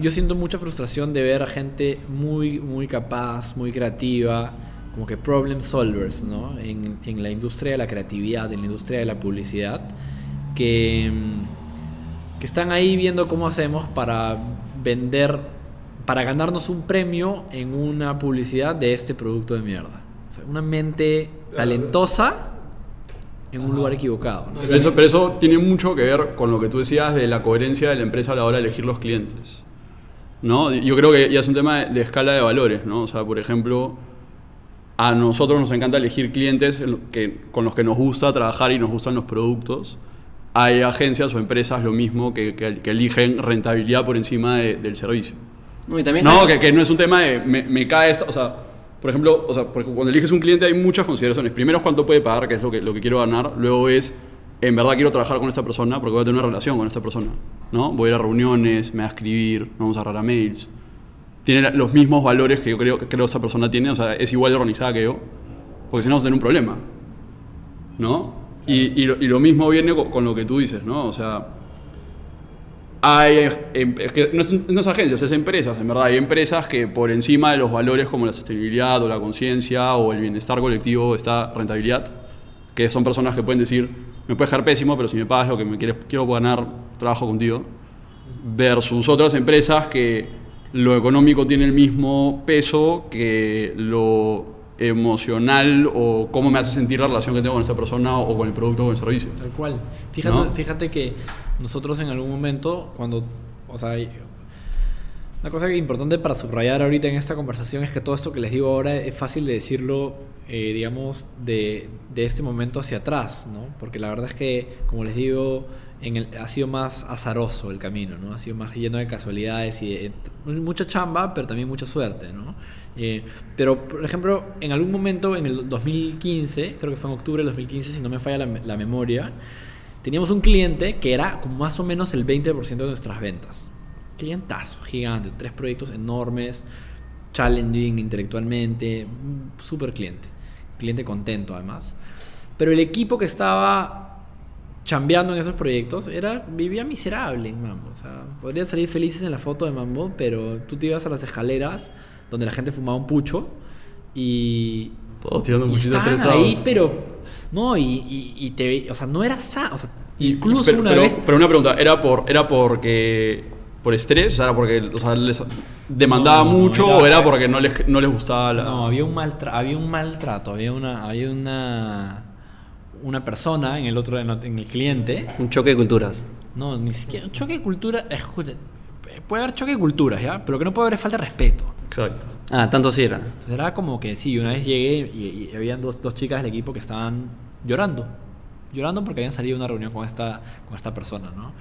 yo siento mucha frustración de ver a gente muy, muy capaz, muy creativa, como que problem solvers, ¿no? En, en la industria de la creatividad, en la industria de la publicidad, que, que están ahí viendo cómo hacemos para vender, para ganarnos un premio en una publicidad de este producto de mierda. O sea, una mente talentosa en un lugar equivocado. ¿no? Pero eso, pero eso tiene mucho que ver con lo que tú decías de la coherencia de la empresa a la hora de elegir los clientes. ¿no? Yo creo que ya es un tema de, de escala de valores. ¿no? O sea, por ejemplo, a nosotros nos encanta elegir clientes que, con los que nos gusta trabajar y nos gustan los productos. Hay agencias o empresas lo mismo que, que- que eligen rentabilidad por encima de- del servicio. No, y también No, que, que no es un tema de me, me cae esta, o sea, por ejemplo, o sea, porque cuando eliges un cliente hay muchas consideraciones. Primero es cuánto puede pagar, que es lo que, lo que quiero ganar. Luego es, en verdad quiero trabajar con esta persona porque voy a tener una relación con esta persona. ¿no? Voy a ir a reuniones, me va a escribir, vamos a agarrar a mails. Tiene los mismos valores que yo creo que creo esa persona tiene, o sea, es igual de organizada que yo, porque si no vamos a tener un problema. ¿No? Y, y lo, y lo mismo viene con, con lo que tú dices, ¿no? O sea, hay, em- es que no, es, no agencias, es empresas, en verdad. Hay empresas que por encima de los valores como la sostenibilidad o la conciencia o el bienestar colectivo está rentabilidad, que son personas que pueden decir, me puedes dejar pésimo, pero si me pagas lo que me quieres, quiero ganar, trabajo contigo. Versus otras empresas que lo económico tiene el mismo peso que lo emocional o cómo me hace sentir la relación que tengo con esa persona o con el producto o con el servicio. Tal cual. Fíjate, ¿No? fíjate que nosotros en algún momento, cuando. O sea, una cosa que importante para subrayar ahorita en esta conversación es que todo esto que les digo ahora es fácil de decirlo, eh, digamos, de, de este momento hacia atrás, ¿no? Porque la verdad es que, como les digo, en el- ha sido más azaroso el camino, ¿no? Ha sido más lleno de casualidades y de- mucha chamba, pero también mucha suerte, ¿no? Eh, pero, por ejemplo, en algún momento, en el 2015, creo que fue en octubre del 2015, si no me falla la, la memoria, teníamos un cliente que era como más o menos el 20% de nuestras ventas. Clientazo, gigante, tres proyectos enormes, challenging intelectualmente, un super cliente. Cliente contento además. Pero el equipo que estaba chambeando en esos proyectos era vivía miserable en Mambo. O sea, podrían salir felices en la foto de Mambo, pero tú te ibas a las escaleras donde la gente fumaba un pucho y Todos tirando y puchitos estaban ahí, pero no, y, y, y te o sea, no era sano, o sea, Y- incluso pero, una pero- vez Pero una pregunta, ¿era por era porque por estrés? O sea, era porque o sea, les demandaba No, no, mucho era- o era porque no les, no les gustaba la... No, había un maltrato, había un maltrato, había una había una una persona en el otro en el en el cliente, Un choque de culturas. no, ni siquiera choque de cultura, escucha, puede haber choque de culturas, ¿ya? Pero que no puede haber es falta de respeto. Exacto. Ah, tanto sí era. Entonces era como que sí, una vez llegué y, y habían dos, dos chicas del equipo que estaban llorando. Llorando porque habían salido de una reunión con esta, con esta persona, ¿no?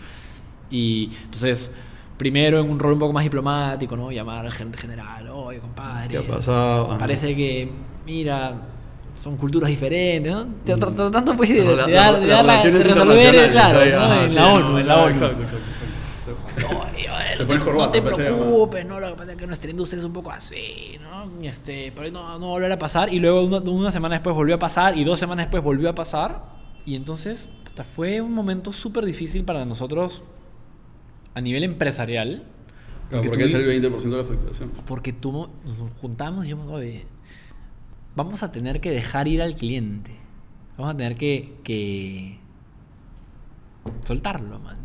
Y entonces, primero en un rol un poco más diplomático, ¿no? Llamar al gerente general, oye, compadre. ¿Qué ha pasado? Parece que, mira, son culturas diferentes, ¿no? Tra- Tratando pues de, la- de dar, la- de dar la- de relaciones resolver, claro, en la ONU, en la ONU. Exacto, exacto, exacto. Oye, Te no pones te, corbata, no te preocupes, no, lo que pasa es que nuestra industria es un poco así, ¿no? Este, pero no, no volver a pasar. Y luego una, una semana después volvió a pasar y dos semanas después volvió a pasar. Y entonces fue un momento súper difícil para nosotros a nivel empresarial. Porque porque es tuvi- el 20% de la facturación. Porque tú, nos juntamos y dijimos, oye, vamos a tener que dejar ir al cliente. Vamos a tener que, que soltarlo, man.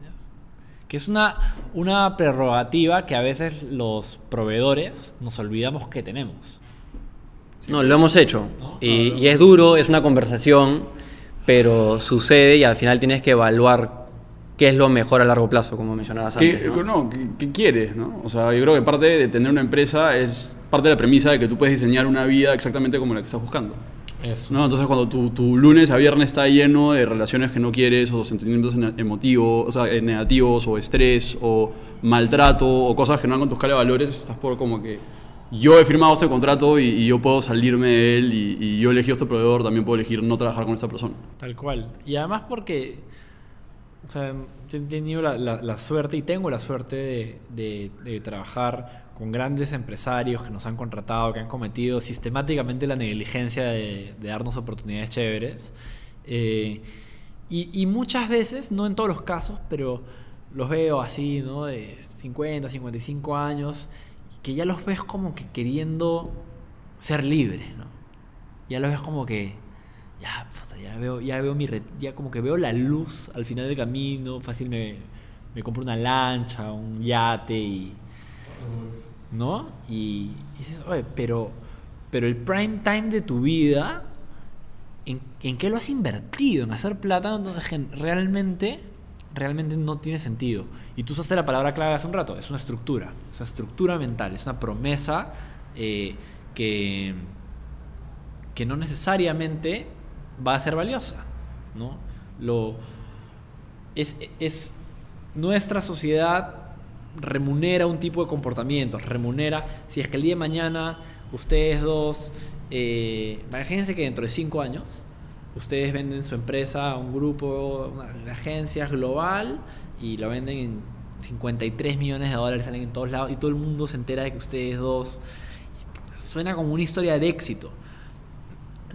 Que es una, una prerrogativa que a veces los proveedores nos olvidamos que tenemos. No, lo hemos hecho. ¿No? Y, y es duro, es una conversación, pero sucede y al final tienes que evaluar qué es lo mejor a largo plazo, como mencionabas ¿Qué, antes. ¿no? no, ¿qué, qué quieres? ¿no? O sea, yo creo que parte de tener una empresa es parte de la premisa de que tú puedes diseñar una vida exactamente como la que estás buscando. Eso. ¿no? Entonces, cuando tu, tu lunes a viernes está lleno de relaciones que no quieres, o sentimientos emotivos, o sea, eh, negativos, o estrés, o maltrato, o cosas que no van con tu escala de valores, estás por como que yo he firmado este contrato y, y yo puedo salirme de él, y, y yo elegí este proveedor, también puedo elegir no trabajar con esta persona. Tal cual. Y además porque o sea, he tenido la, la- la suerte y tengo la suerte de, de- de trabajar con grandes empresarios que nos han contratado, que han cometido sistemáticamente la negligencia de, de darnos oportunidades chéveres. Eh, y, y muchas veces, no en todos los casos, pero los veo así, ¿no? De 50, 55 años, que ya los ves como que queriendo ser libres, ¿no? Ya los ves como que ya, ya veo, ya veo mi ya como que veo la luz al final del camino, fácil me, me compro una lancha, un yate y ¿no? Y, dices, oye, pero pero el prime time de tu vida ¿en, en qué lo has invertido? En hacer plata realmente realmente no tiene sentido. Y tú usaste la palabra clave hace un rato, es una estructura, es una estructura mental, es una promesa eh, que que no necesariamente va a ser valiosa, ¿no? Lo, es, es nuestra sociedad remunera un tipo de comportamientos, remunera, si es que el día de mañana ustedes dos, eh, imagínense que dentro de cinco años ustedes venden su empresa a un grupo una, de agencias global y lo venden en 53 millones de dólares, salen en todos lados y todo el mundo se entera de que ustedes dos suena como una historia de éxito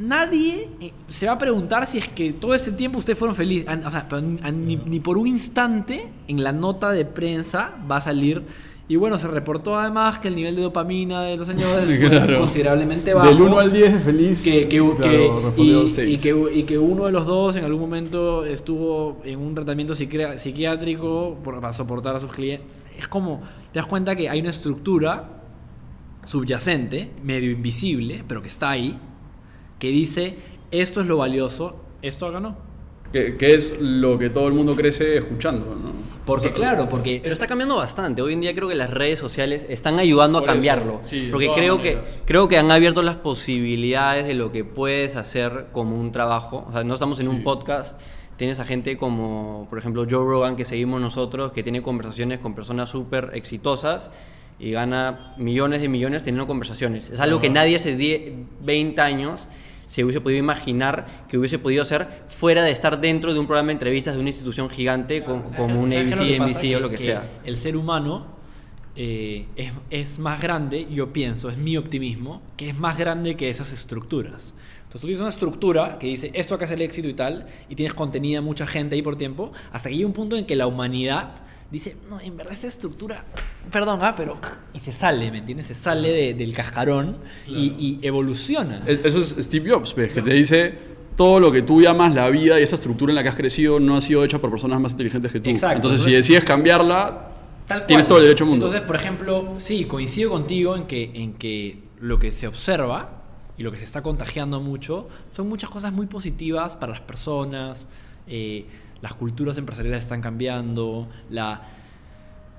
nadie eh, se va a preguntar si es que todo este tiempo ustedes fueron felices. An- O sea, pero ni, ni- por un instante en la nota de prensa va a salir. Y bueno, se reportó además que el nivel de dopamina de los señores fue Claro. considerablemente bajo. Del 1 al 10 de feliz. que, que- claro, que- y, y que, y que uno de los dos en algún momento estuvo en un tratamiento psiquiá- psiquiátrico por- para soportar a sus clientes. Es como, te das cuenta que hay una estructura subyacente, medio invisible, pero que está ahí, que dice, esto es lo valioso, esto acá no. Que, que es lo que todo el mundo crece escuchando, ¿no? Porque O sea, claro, porque... Pero está cambiando bastante. Hoy en día creo que las redes sociales están ayudando a Por eso, cambiarlo. sí, porque creo que, creo que han abierto las posibilidades de lo que puedes hacer como un trabajo. O sea, no estamos en un Sí. podcast. Tienes a gente como, por ejemplo, Joe Rogan, que seguimos nosotros, que tiene conversaciones con personas súper exitosas y gana millones de millones teniendo conversaciones. Es algo que nadie hace 10, 20 años se hubiese podido imaginar que hubiese podido hacer fuera de estar dentro de un programa de entrevistas de una institución gigante com- como un ¿Sabes qué es lo que ABC? NBC o Que- lo que, sea. El ser humano eh, es, es más grande, yo pienso, es mi optimismo, que es más grande que esas estructuras. Entonces tú tienes una estructura que dice esto acá es el éxito y tal, y tienes contenida mucha gente ahí por tiempo, hasta que llega un punto en que la humanidad dice, no, en verdad esta estructura, perdón, ah, pero... Y se sale, ¿me entiendes? Se sale de- del cascarón y, y evoluciona. Es- Eso es Steve Jobs, ¿ves? que te dice todo lo que tú llamas la vida y esa estructura en la que has crecido no ha sido hecha por personas más inteligentes que tú. Exacto. Entonces, si decides cambiarla, Tal tienes todo el derecho al mundo. Entonces, por ejemplo, sí, coincido contigo en que, en que lo que se observa y lo que se está contagiando mucho son muchas cosas muy positivas para las personas. eh, las culturas empresariales están cambiando. La...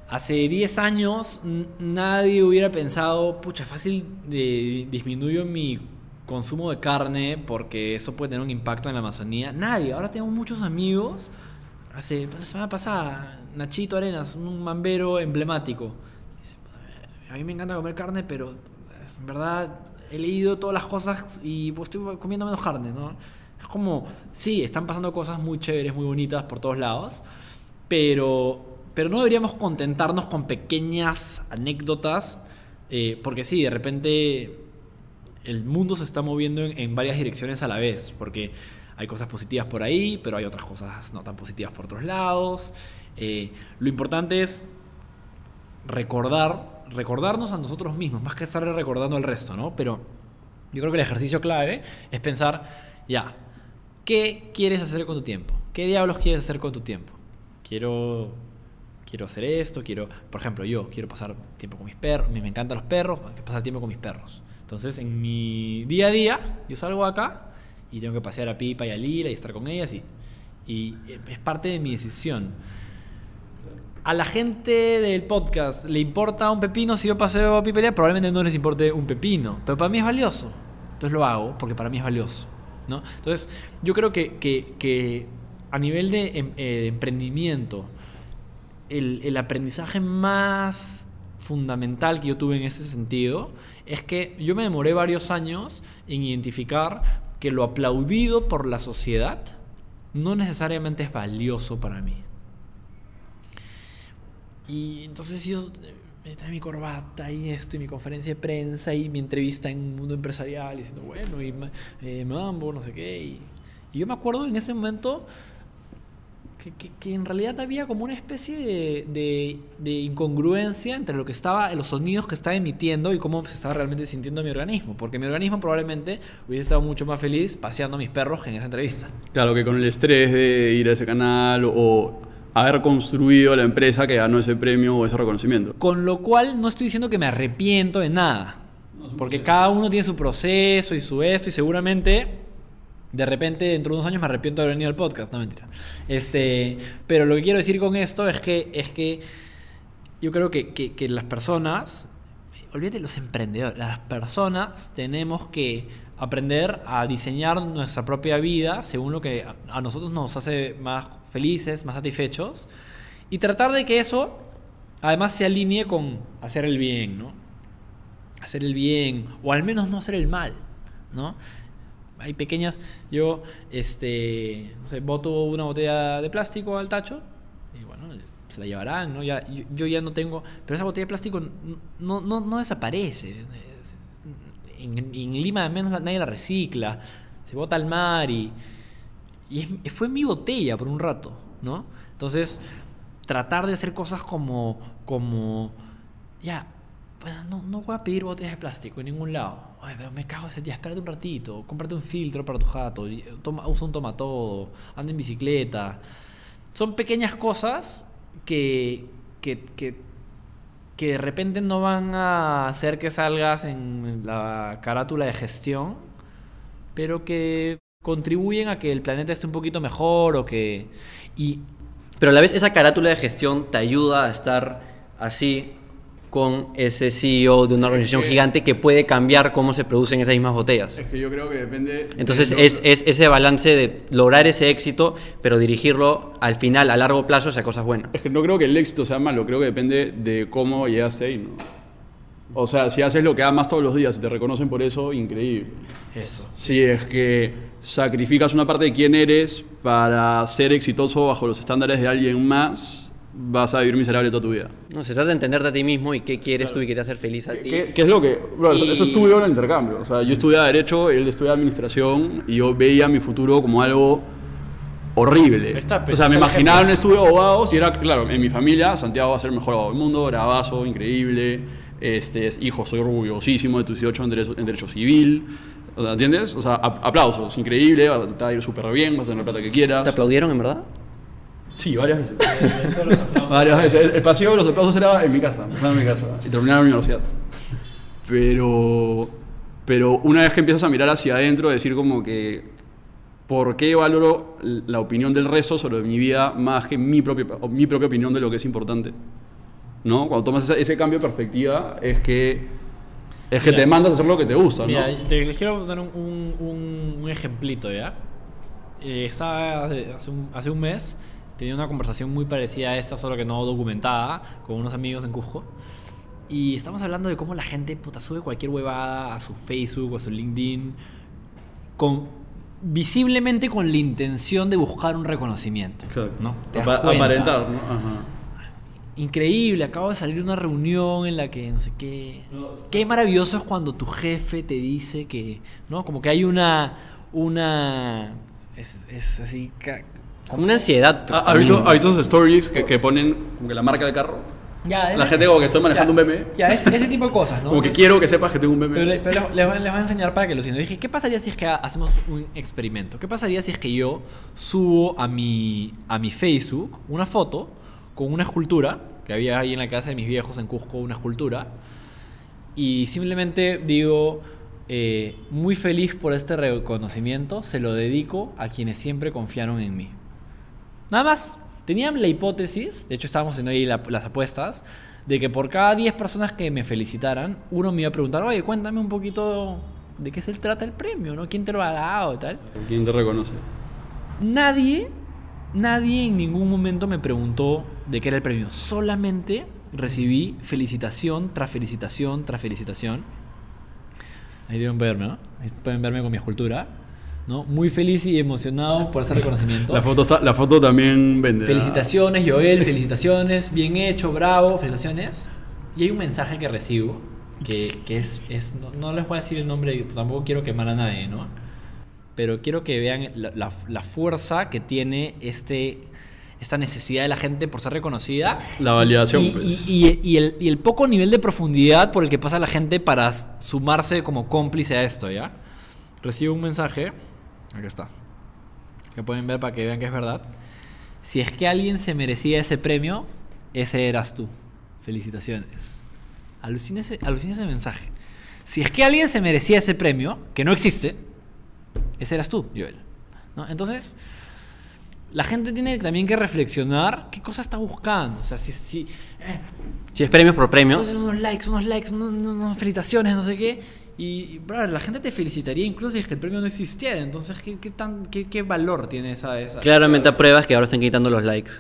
Hace 10 años nadie hubiera pensado, pucha, fácil de, disminuyo mi consumo de carne porque eso puede tener un impacto en la Amazonía. Nadie. Ahora tengo muchos amigos Hace la semana pasada, Nachito Arenas, un mambero emblemático. A mí me encanta comer carne, pero en verdad he leído todas las cosas y estoy comiendo menos carne, ¿no? Es como, sí, están pasando cosas muy chéveres, muy bonitas por todos lados, pero, pero no deberíamos contentarnos con pequeñas anécdotas, eh, porque sí, de repente el mundo se está moviendo en, varias direcciones a la vez, porque hay cosas positivas por ahí, pero hay otras cosas no tan positivas por otros lados. Eh, lo importante es recordar, recordarnos a nosotros mismos, más que estar recordando al resto, ¿no? Pero yo creo que el ejercicio clave es pensar, ya, ¿qué quieres hacer con tu tiempo? ¿Qué diablos quieres hacer con tu tiempo? Quiero quiero hacer esto, quiero, por ejemplo, yo quiero pasar tiempo con mis perros, me, encantan los perros, que pasar tiempo con mis perros. Entonces, en mi día a día, yo salgo acá y tengo que pasear a Pipa y a Lila y estar con ellas y, y es parte de mi decisión. A la gente del podcast le importa un pepino si yo paseo a Pipa y Lila, probablemente no les importe un pepino, pero para mí es valioso. Entonces lo hago porque para mí es valioso. ¿No? Entonces, yo creo que, que- que a nivel de em- eh, de emprendimiento, el, el aprendizaje más fundamental que yo tuve en ese sentido es que yo me demoré varios años en identificar que lo aplaudido por la sociedad no necesariamente es valioso para mí. Y entonces yo está mi corbata y esto y mi conferencia de prensa y mi entrevista en Mundo Empresarial diciendo, bueno, y eh, Mambo, no sé qué. Y, y yo me acuerdo en ese momento que, que- que en realidad había como una especie de, de- de incongruencia entre lo que estaba, los sonidos que estaba emitiendo y cómo se estaba realmente sintiendo mi organismo. Porque mi organismo probablemente hubiese estado mucho más feliz paseando a mis perros que en esa entrevista. Claro, que con el estrés de ir a ese canal o haber construido la empresa que ganó ese premio o ese reconocimiento. Con lo cual no estoy diciendo que me arrepiento de nada. Porque cada uno tiene su proceso y su esto y seguramente de repente dentro de unos años me arrepiento de haber venido al podcast, no mentira. Este, pero lo que quiero decir con esto es que es que yo creo que, que- que las personas, olvídate los emprendedores, las personas tenemos que aprender a diseñar nuestra propia vida según lo que a- nosotros nos hace más felices, más satisfechos y tratar de que eso además se alinee con hacer el bien, ¿no? Hacer el bien o al menos no hacer el mal, ¿no? Hay pequeñas, yo este, no sé, boto una botella de plástico al tacho y bueno, se la llevarán, ¿no? Ya, yo, yo ya no tengo, pero esa botella de plástico no, no, no desaparece. En, Lima al menos nadie la recicla. se bota al mar y, y es- fue mi botella por un rato, ¿no? Entonces, tratar de hacer cosas como, como, ya, pues, no, no voy a pedir botellas de plástico en ningún lado. Me cago ese día, espérate un ratito, cómprate un filtro para tu jato, usa un tomatodo, anda en bicicleta. Son pequeñas cosas que, que, que, que de repente no van a hacer que salgas en la carátula de gestión, pero que contribuyen a que el planeta esté un poquito mejor o que... Y Pero a la vez esa carátula de gestión te ayuda a estar así con ese CEO de una organización que- gigante que puede cambiar cómo se producen esas mismas botellas. Es que yo creo que depende. Entonces de es, es ese balance de lograr ese éxito, pero dirigirlo al final, a largo plazo, hacia cosas buenas. Es que no creo que el éxito sea malo, creo que depende de cómo llegaste ahí, ¿no? O sea, si haces lo que amas todos los días y te reconocen por eso, increíble. eso. Si es que sacrificas una parte de quién eres para ser exitoso bajo los estándares de alguien más, vas a vivir miserable toda tu vida. No, se trata de entenderte a ti mismo y qué quieres tú y qué te hace feliz a ti. ¿Qué, qué es lo que.? bro, eso, Y- eso estudió en el intercambio. O sea, yo estudiaba Derecho, él estudiaba Administración y yo veía mi futuro como algo horrible. Está, o sea, me imaginaba un ejemplo. estudio de abogados y era, claro, en mi familia, Santiago va a ser el mejor abogado del mundo, bravazo, increíble. Este, es- hijo, soy orgullosísimo de tus 18 en derecho, en derecho civil. ¿Entiendes? O sea, ap- aplausos, increíble, va a ir súper bien, vas a tener la plata que quieras. ¿Te aplaudieron en verdad? Sí, varias veces. varias veces. El, pasillo de los aplausos era en mi casa, en mi casa. Y terminé en la universidad. Pero, pero una vez que empiezas a mirar hacia adentro, decir como que, ¿por qué valoro la opinión del resto sobre mi vida más que mi propia, mi propia opinión de lo que es importante? ¿No? Cuando tomas ese, ese cambio de perspectiva, es que, es que Mira. te mandas a hacer lo que te gusta, ¿no? Mira, te les quiero dar un, un, un- un ejemplito, ¿ya? Eh, estaba hace, hace un, hace un mes, tenía una conversación muy parecida a esta, solo que no documentada, con unos amigos en Cusco. Y estamos hablando de cómo la gente puta, sube cualquier huevada a su Facebook o a su LinkedIn, con, visiblemente con la intención de buscar un reconocimiento. Exacto. ¿no? Te das aparentar, ¿no? Ajá. Increíble, acabo de salir de una reunión en la que no sé qué. Qué maravilloso es cuando tu jefe te dice que, ¿no? Como que hay una. Una. Es, es así. Como una ansiedad. ¿Ha- ¿Has visto, has visto esos stories que, que ponen como que la marca del carro? Ya, La gente como que estoy manejando ya, un meme. Ya, ese, ese tipo de cosas, ¿no? Como que quiero que sepas que tengo un meme. Pero, pero les, voy- les voy a enseñar para que lo sientan. Dije, ¿qué pasaría si es que hacemos un experimento? ¿Qué pasaría si es que yo subo a mi, a mi Facebook una foto con una escultura, que había ahí en la casa de mis viejos en Cusco, una escultura, y simplemente digo, eh, muy feliz por este reconocimiento, se lo dedico a quienes siempre confiaron en mí. Nada más. Tenían la hipótesis, de hecho estábamos haciendo ahí la- las apuestas, de que por cada 10 personas que me felicitaran, uno me iba a preguntar, oye, cuéntame un poquito de qué se trata el premio, ¿no? ¿Quién te lo ha dado tal? ¿Quién te reconoce? Nadie, nadie en ningún momento me preguntó de qué era el premio. Solamente recibí felicitación tras felicitación tras felicitación. Ahí deben verme, ¿no? Ahí pueden verme con mi escultura, ¿no? Muy feliz y emocionado por ese reconocimiento. La foto, está- la foto también vende. Felicitaciones, Joel, felicitaciones, bien hecho, bravo, felicitaciones. Y hay un mensaje que recibo que, que es, es no, no les voy a decir el nombre, tampoco quiero quemar a nadie, ¿no? Pero quiero que vean la, la- la fuerza que tiene este, esta necesidad de la gente por ser reconocida. La validación, Y, pues. y- y- el, y el poco nivel de profundidad por el que pasa la gente para sumarse como cómplice a esto, ¿ya? Recibo un mensaje, acá está, que pueden ver para que vean que es verdad. Si es que alguien se merecía ese premio, ese eras tú. Felicitaciones. Alucina ese, alucina ese mensaje. Si es que alguien se merecía ese premio, que no existe, ese eras tú, Joel. ¿No? Entonces, la gente tiene también que reflexionar qué cosa está buscando. O sea, si, si eh, Si es premios por premios. unos likes, unos likes, unos, unos- unas felicitaciones, no sé qué. Y, brother, la gente te felicitaría incluso si es que el premio no existiera. Entonces, ¿qué, qué tan, qué, qué valor tiene esa...? esa Claramente apruebas que ahora están quitando los likes.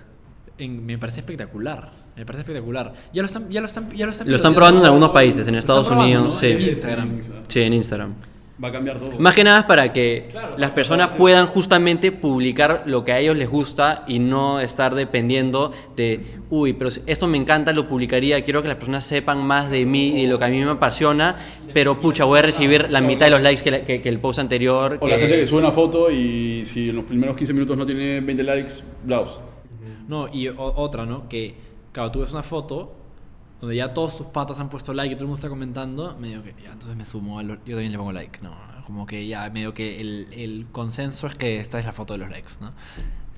En- me parece espectacular. Me parece espectacular. Ya lo están, ya lo están, ya lo están, Lo están probando en algunos países, en Estados Unidos, ¿no? sí. En Instagram. Sí, en Instagram. Va a cambiar todo. Más que nada es para que Claro, las personas claro, sí. puedan justamente publicar lo que a ellos les gusta y no estar dependiendo de, uy, pero esto me encanta, lo publicaría, quiero que las personas sepan más de mí y de lo que a mí me apasiona, pero pucha, voy a recibir la mitad de los likes que, la- que- que el post anterior. O la que- gente que sube una foto y si en los primeros 15 minutos no tiene 20 likes, blaus. No, y otra, ¿no? Que, claro, tú ves una foto donde ya todos tus patas han puesto like y todo el mundo está comentando, medio que ya, entonces me sumo, a lo- yo también le pongo like, ¿no? Como que ya medio que el, el consenso es que esta es la foto de los likes, ¿no?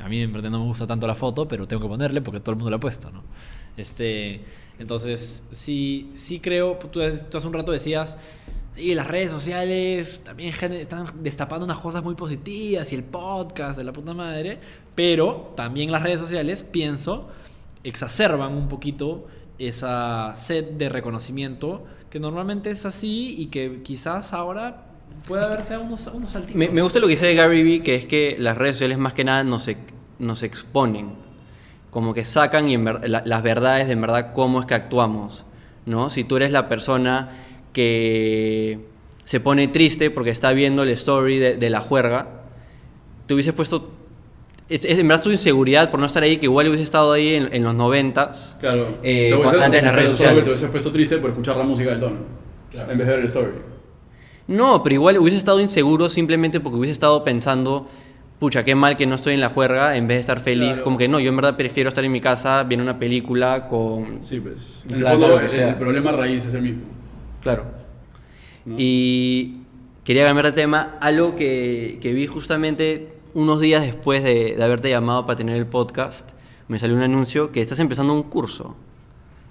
A mí en verdad no me gusta tanto la foto, pero tengo que ponerle porque todo el mundo la ha puesto, ¿no? Este, entonces, sí, sí creo, tú, tú hace un rato decías, y las redes sociales también están destapando unas cosas muy positivas y el podcast de la puta madre, pero también las redes sociales, pienso, exacerban un poquito esa sed de reconocimiento que normalmente es así y que quizás ahora puede haberse unos, unos saltitos. Me, me gusta lo que dice Gary Vee, que es que las redes sociales más que nada nos, nos exponen, como que sacan y en ver- la- las verdades de en verdad cómo es que actuamos, ¿no? Si tú eres la persona que se pone triste porque está viendo el story de, de la juerga, te hubieses puesto... Es, es en verdad tu inseguridad por no estar ahí, que igual hubiese estado ahí en, en los noventas, Claro. eh, Te voy a cuando- antes de las redes pero solo que sociales. Te hubieses puesto triste por escuchar la música del tono. Claro. En vez de ver el story. No, pero igual hubiese estado inseguro simplemente porque hubiese estado pensando, pucha, qué mal que no estoy en la juerga, en vez de estar feliz, Claro. como que no, yo en verdad prefiero estar en mi casa viendo una película con... Sí, pues. En el Claro, fondo, el, el problema raíz es el mismo. Claro. ¿no? Y quería cambiar de tema, algo que, que vi justamente unos días después de, de haberte llamado para tener el podcast, me salió un anuncio que estás empezando un curso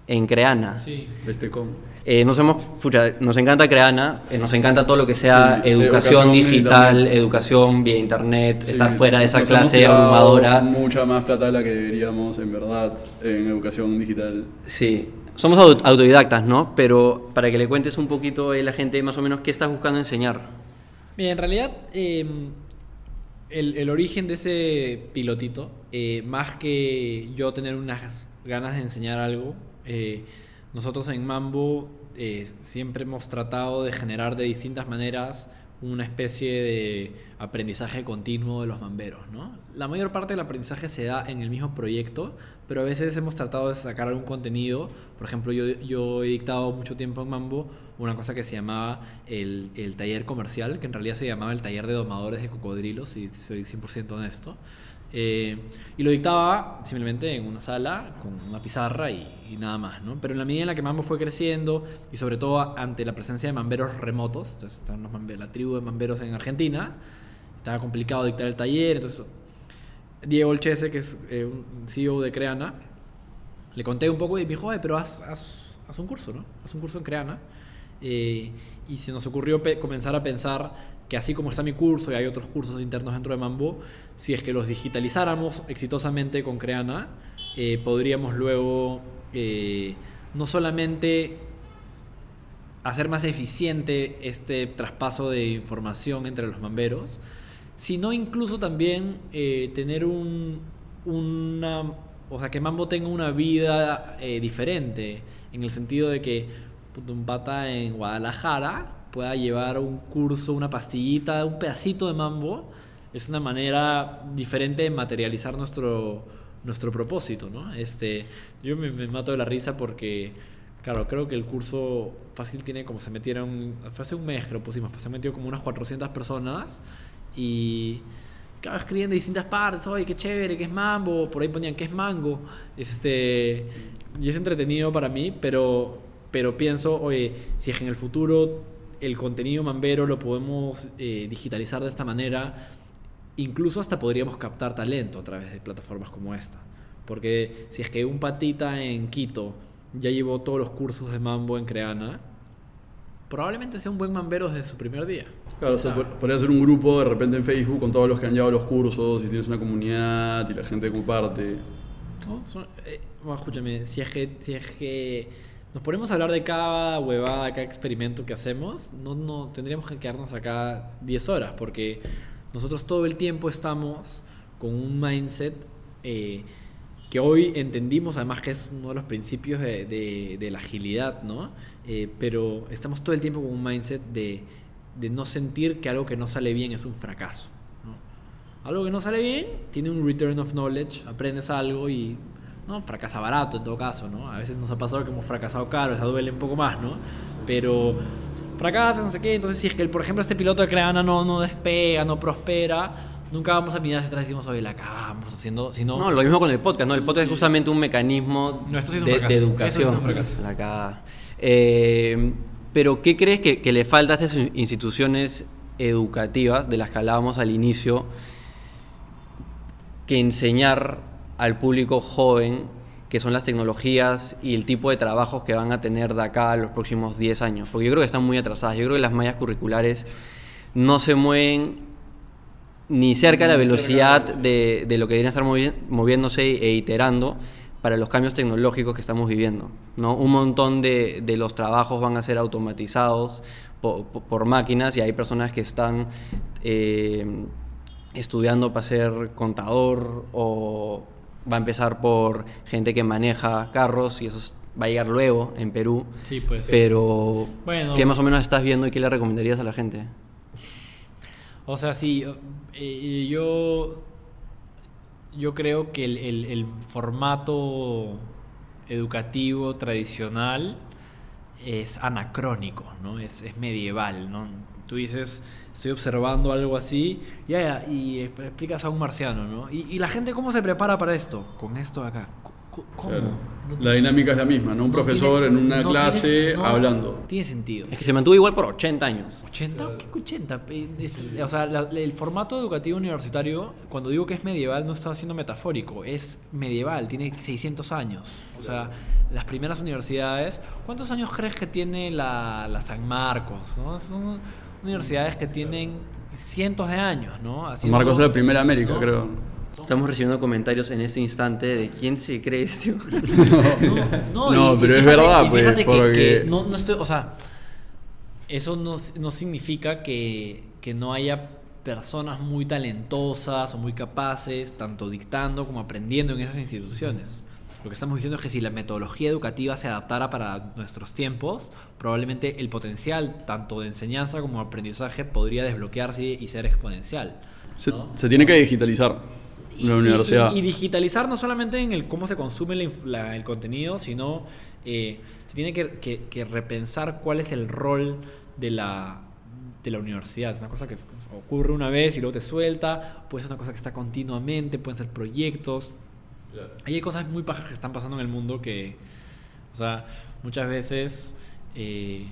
en Creana. Sí. Este com. Eh, nos, hemos, pucha, nos encanta Creana, eh, nos encanta todo lo que sea Sí, educación, digital, internet. educación vía internet, Sí, estar fuera de esa nos hemos clase tirado abrumadora. Mucha más plata de la que deberíamos, en verdad, en educación digital. Sí, somos au- autodidactas, ¿no? Pero para que le cuentes un poquito a la gente más o menos qué estás buscando enseñar. Bien, en realidad, eh, el, el origen de ese pilotito, eh, más que yo tener unas ganas de enseñar algo, eh, nosotros en Mambo eh, siempre hemos tratado de generar de distintas maneras una especie de aprendizaje continuo de los mamberos, ¿no? La mayor parte del aprendizaje se da en el mismo proyecto, pero a veces hemos tratado de sacar algún contenido. Por ejemplo, yo, yo he dictado mucho tiempo en Mambo una cosa que se llamaba el, el taller comercial, que en realidad se llamaba el taller de domadores de cocodrilos, si soy 100% honesto. Eh, y lo dictaba simplemente en una sala con una pizarra y, y nada más, ¿no? Pero en la medida en la que Mambo fue creciendo y sobre todo ante la presencia de mamberos remotos, entonces estaban los mambe- la tribu de mamberos en Argentina, estaba complicado dictar el taller, entonces Diego Olchese, que es eh, un CEO de Creana, le conté un poco y me dijo, "Oye, pero haz, haz- haz un curso, ¿no? Haz un curso en Creana. Eh, y se nos ocurrió comenzar a pensar que así como está mi curso y hay otros cursos internos dentro de Mambo, si es que los digitalizáramos exitosamente con Creana, eh, podríamos luego eh, no solamente hacer más eficiente este traspaso de información entre los mamberos, sino incluso también eh, tener un, una, o sea, que Mambo tenga una vida diferente, en el sentido de que un pata en Guadalajara pueda llevar un curso, una pastillita, un pedacito de Mambo, es una manera diferente de materializar nuestro, nuestro propósito, ¿no? Este, yo me, me mato de la risa porque, claro, creo que el curso fácil tiene como se metieron, fue hace un mes que lo pusimos, pues se metió como unas 400 personas y, claro, escribían de distintas partes, oye, qué chévere, qué es mambo, por ahí ponían qué es mango, este, y es entretenido para mí, pero, pero pienso, oye, si es que en el futuro el contenido mambero lo podemos eh, digitalizar de esta manera, incluso hasta podríamos captar talento a través de plataformas como esta. Porque si es que un patita en Quito ya llevó todos los cursos de mambo en Creana, probablemente sea un buen mambero desde su primer día. Claro, o sea, pod- podría ser un grupo de repente en Facebook con todos los que han llevado los cursos y tienes una comunidad y la gente comparte. ¿no? Son- eh, bueno, escúchame, si es, que, si es que nos ponemos a hablar de cada huevada, cada experimento que hacemos, no, no tendríamos que quedarnos acá 10 horas, porque nosotros todo el tiempo estamos con un mindset eh, que hoy entendimos, además que es uno de los principios de, de- de la agilidad, ¿no? Eh, pero estamos todo el tiempo con un mindset de de no sentir que algo que no sale bien es un fracaso. ¿no? Algo que no sale bien tiene un return of knowledge, aprendes algo y no fracasa barato en todo caso, ¿no? A veces nos ha pasado que hemos fracasado caro, esa duele un poco más, ¿no? Pero fracasa, no sé qué, entonces si es que por ejemplo este piloto de Creana no, no despega, no prospera, nunca vamos a mirar hacia atrás y decimos, oye, la acabamos haciendo, sino No, lo mismo con el podcast, ¿no? El podcast es justamente un mecanismo No, esto sí es un de, educación. sí es un. La. Eh, pero, ¿qué crees que, que le falta a estas instituciones educativas de las que hablábamos al inicio que enseñar al público joven qué son las tecnologías y el tipo de trabajos que van a tener de acá a los próximos 10 años? Porque yo creo que están muy atrasadas. Yo creo que las mallas curriculares no se mueven ni cerca de la velocidad de de, lo que deberían estar movi- moviéndose e iterando para los cambios tecnológicos que estamos viviendo. ¿no? Un montón de, de los trabajos van a ser automatizados po- po- por, máquinas y hay personas que están eh, estudiando para ser contador o va a empezar por gente que maneja carros y eso es- va a llegar luego en Perú. Sí, pues. Pero, Bueno. ¿qué más o menos estás viendo y qué le recomendarías a la gente? O sea, sí, eh, yo, yo creo que el, el- el formato educativo tradicional es anacrónico, ¿no? Es, es medieval, ¿no? Tú dices, estoy observando algo así, ya, ya, y exp- explicas a un marciano, ¿no? ¿Y, y la gente cómo se prepara para esto? Con esto de acá. ¿Cómo? Claro. No- La dinámica es la misma, ¿no? Un no profesor tiene- en una no clase tienes- no hablando. Tiene sentido. Es que se mantuvo igual por 80 años. ¿80? ¿Qué 80? Eh, es- O sea, la- el formato educativo universitario, cuando digo que es medieval, no está siendo metafórico, es medieval, tiene 600 años. O sea, las primeras universidades, ¿cuántos años crees que tiene la, la San Marcos? ¿no? Son universidades que tienen cientos de años, ¿no? Haciendo- Marcos es la primera América, ¿no? creo. Estamos recibiendo comentarios en este instante de quién se cree este. No, pero es verdad, y pues, fíjate que- porque- que no, no estoy, o sea, eso no, no significa que, que no haya personas muy talentosas o muy capaces, tanto dictando como aprendiendo en esas instituciones. Lo que estamos diciendo es que si la metodología educativa se adaptara para nuestros tiempos, probablemente el potencial tanto de enseñanza como de aprendizaje podría desbloquearse y ser exponencial. Se, ¿no? se tiene que digitalizar Y- la universidad. Y, y digitalizar no solamente en el cómo se consume la inf- la- el contenido, sino eh, se tiene que, que- que repensar cuál es el rol de la, de la universidad. Es una cosa que ocurre una vez y luego te suelta, puede ser una cosa que está continuamente, pueden ser proyectos. Hay cosas muy pajas que están pasando en el mundo que, o sea, muchas veces, eh,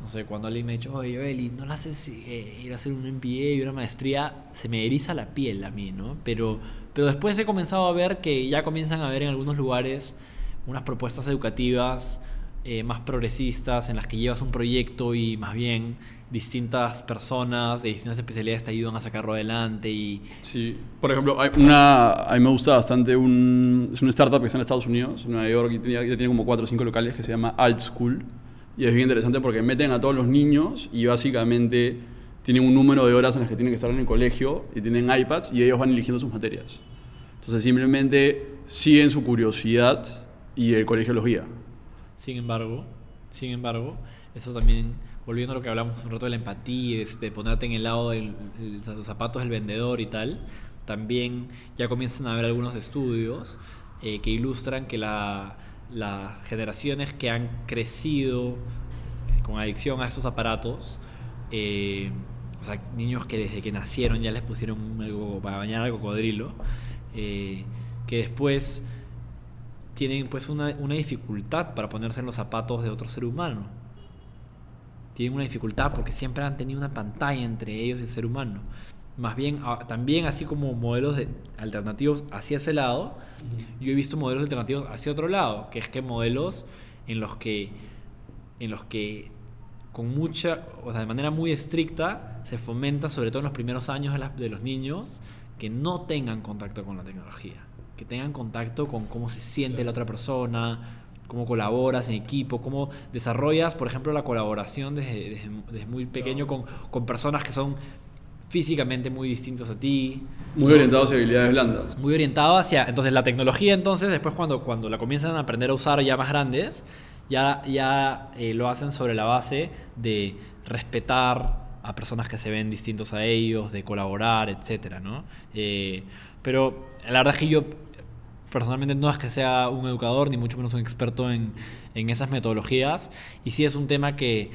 no sé, cuando alguien me ha dicho, oye, Eli, no la haces eh, ir a hacer un MBA y una maestría, se me eriza la piel a mí, ¿no? Pero, pero después he comenzado a ver que ya comienzan a haber en algunos lugares unas propuestas educativas eh, más progresistas en las que llevas un proyecto y más bien distintas personas de distintas especialidades te ayudan a sacarlo adelante y Sí, por ejemplo, hay una, a mí me gusta bastante un, es una startup que está en Estados Unidos, en Nueva York, y tiene, ya tiene como 4 o 5 locales que se llama Alt School. Y es bien interesante porque meten a todos los niños y básicamente tienen un número de horas en las que tienen que estar en el colegio y tienen iPads y ellos van eligiendo sus materias. Entonces simplemente siguen su curiosidad y el colegio los guía. Sin embargo, sin embargo, eso también, volviendo a lo que hablamos un rato de la empatía, de, ponerte en el lado de los zapatos del vendedor y tal, también ya comienzan a haber algunos estudios eh, que ilustran que la- las generaciones que han crecido eh, con adicción a estos aparatos, eh, o sea, niños que desde que nacieron ya les pusieron algo para bañar al cocodrilo, que después tienen pues una dificultad para ponerse en los zapatos de otro ser humano. Tienen una dificultad porque siempre han tenido una pantalla entre ellos y el ser humano. Más bien, a- también así como modelos de- alternativos hacia ese lado, yo he visto modelos alternativos hacia otro lado, que es que modelos en los que, en los que con mucha, o sea, de manera muy estricta, se fomenta, sobre todo en los primeros años de los niños, que no tengan contacto con la tecnología, que tengan contacto con cómo se siente la otra persona, cómo colaboras en equipo, cómo desarrollas, por ejemplo, la colaboración desde, desde- desde muy pequeño con, con personas que son físicamente muy distintos a ti. Muy orientados a habilidades blandas. Muy orientado hacia... Entonces la tecnología entonces después cuando, cuando la comienzan a aprender a usar ya más grandes, ya, ya eh, lo hacen sobre la base de respetar a personas que se ven distintos a ellos, de colaborar, etcétera, ¿no? Eh, pero la verdad es que yo personalmente no es que sea un educador, ni mucho menos un experto en, en esas metodologías, y sí es un tema que,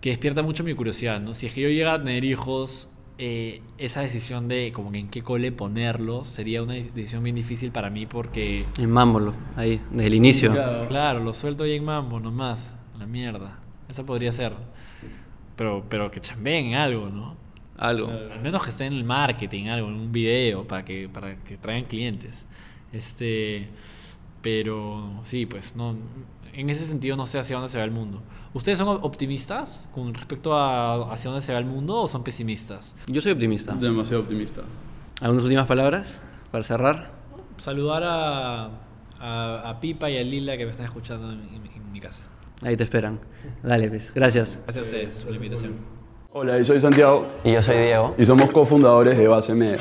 que despierta mucho mi curiosidad, ¿no? Si es que yo llegara a tener hijos, eh, esa decisión de como que en qué cole ponerlos sería una decisión bien difícil para mí porque... En Mámbolo, ahí, desde el inicio. Claro, lo suelto ahí en Mambo nomás, la mierda. Esa podría ser. Pero, pero que chambeen en algo, ¿no? Algo. Al menos que esté en el marketing, algo, en un video, para que, para que traigan clientes. Este, pero sí, pues no, en ese sentido no sé hacia dónde se va el mundo. ¿Ustedes son optimistas con respecto a hacia dónde se va el mundo o son pesimistas? Yo soy optimista. Demasiado optimista. ¿Algunas últimas palabras para cerrar? Saludar a, a, a Pipa y a Lila que me están escuchando en, en- en mi casa. Ahí te esperan. Dale, pues. Gracias. Gracias a ustedes por la invitación. Hola, yo soy Santiago Y yo soy Diego. y somos cofundadores de Base Media.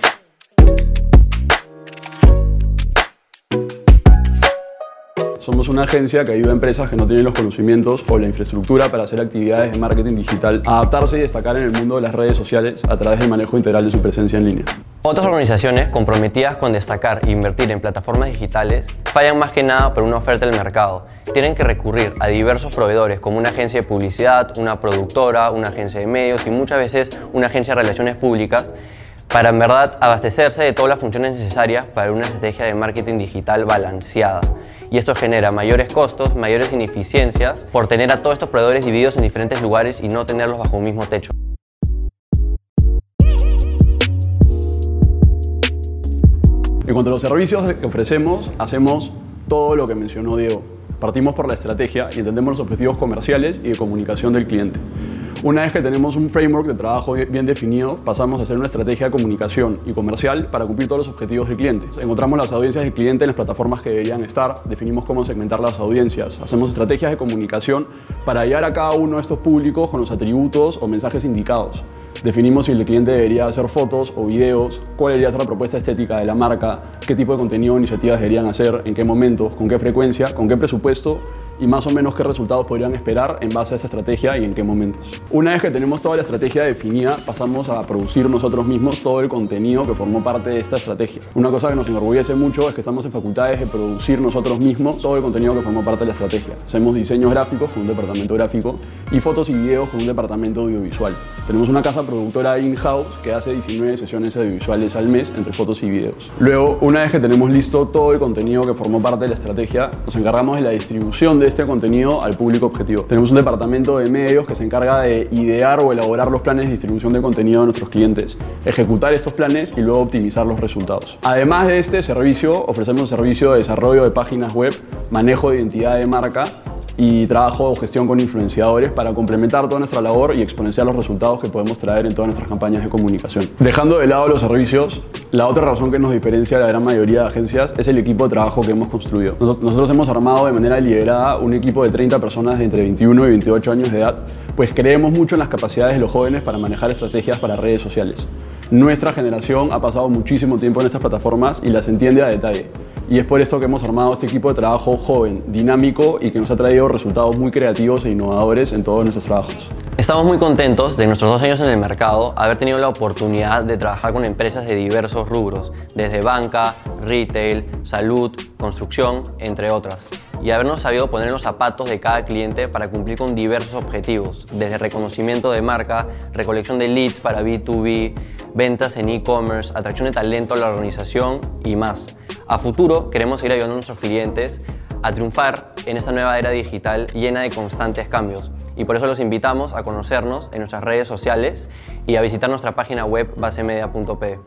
Somos una agencia que ayuda a empresas que no tienen los conocimientos o la infraestructura para hacer actividades de marketing digital a adaptarse y destacar en el mundo de las redes sociales a través del manejo integral de su presencia en línea. Otras organizaciones comprometidas con destacar e invertir en plataformas digitales fallan más que nada por una oferta del mercado. Tienen que recurrir a diversos proveedores como una agencia de publicidad, una productora, una agencia de medios y muchas veces una agencia de relaciones públicas para en verdad abastecerse de todas las funciones necesarias para una estrategia de marketing digital balanceada. Y esto genera mayores costos, mayores ineficiencias por tener a todos estos proveedores divididos en diferentes lugares y no tenerlos bajo un mismo techo. En cuanto a los servicios que ofrecemos, hacemos todo lo que mencionó Diego. Partimos por la estrategia y entendemos los objetivos comerciales y de comunicación del cliente. Una vez que tenemos un framework de trabajo bien definido, pasamos a hacer una estrategia de comunicación y comercial para cumplir todos los objetivos del cliente. Encontramos las audiencias del cliente en las plataformas que deberían estar, definimos cómo segmentar las audiencias, hacemos estrategias de comunicación para hallar a cada uno de estos públicos con los atributos o mensajes indicados. Definimos si el cliente debería hacer fotos o videos, cuál debería ser la propuesta estética de la marca, qué tipo de contenido o iniciativas deberían hacer, en qué momentos, con qué frecuencia, con qué presupuesto y más o menos qué resultados podrían esperar en base a esa estrategia y en qué momentos. Una vez que tenemos toda la estrategia definida, pasamos a producir nosotros mismos todo el contenido que formó parte de esta estrategia. Una cosa que nos enorgullece mucho es que estamos en facultades de producir nosotros mismos todo el contenido que formó parte de la estrategia. Hacemos diseños gráficos con un departamento gráfico y fotos y videos con un departamento audiovisual. Tenemos una casa productora in-house que hace 19 sesiones audiovisuales al mes entre fotos y videos. Luego, una vez que tenemos listo todo el contenido que formó parte de la estrategia, nos encargamos de la distribución de este contenido al público objetivo. Tenemos un departamento de medios que se encarga de idear o elaborar los planes de distribución de contenido de nuestros clientes, ejecutar estos planes y luego optimizar los resultados. Además de este servicio, ofrecemos un servicio de desarrollo de páginas web, manejo de identidad de marca y trabajo o gestión con influenciadores para complementar toda nuestra labor y exponenciar los resultados que podemos traer en todas nuestras campañas de comunicación. Dejando de lado los servicios, la otra razón que nos diferencia de la gran mayoría de agencias es el equipo de trabajo que hemos construido. Nos- Nosotros hemos armado de manera deliberada un equipo de 30 personas de entre 21 y 28 años de edad, pues creemos mucho en las capacidades de los jóvenes para manejar estrategias para redes sociales. Nuestra generación ha pasado muchísimo tiempo en estas plataformas y las entiende a detalle. Y es por esto que hemos armado este equipo de trabajo joven, dinámico y que nos ha traído resultados muy creativos e innovadores en todos nuestros trabajos. Estamos muy contentos de nuestros dos años en el mercado haber tenido la oportunidad de trabajar con empresas de diversos rubros, desde banca, retail, salud, construcción, entre otras, y habernos sabido poner los zapatos de cada cliente para cumplir con diversos objetivos, desde reconocimiento de marca, recolección de leads para B2B, ventas en e-commerce, atracción de talento a la organización y más. A futuro queremos seguir ayudando a nuestros clientes a triunfar en esta nueva era digital llena de constantes cambios. Y por eso los invitamos a conocernos en nuestras redes sociales y a visitar nuestra página web basemedia.p.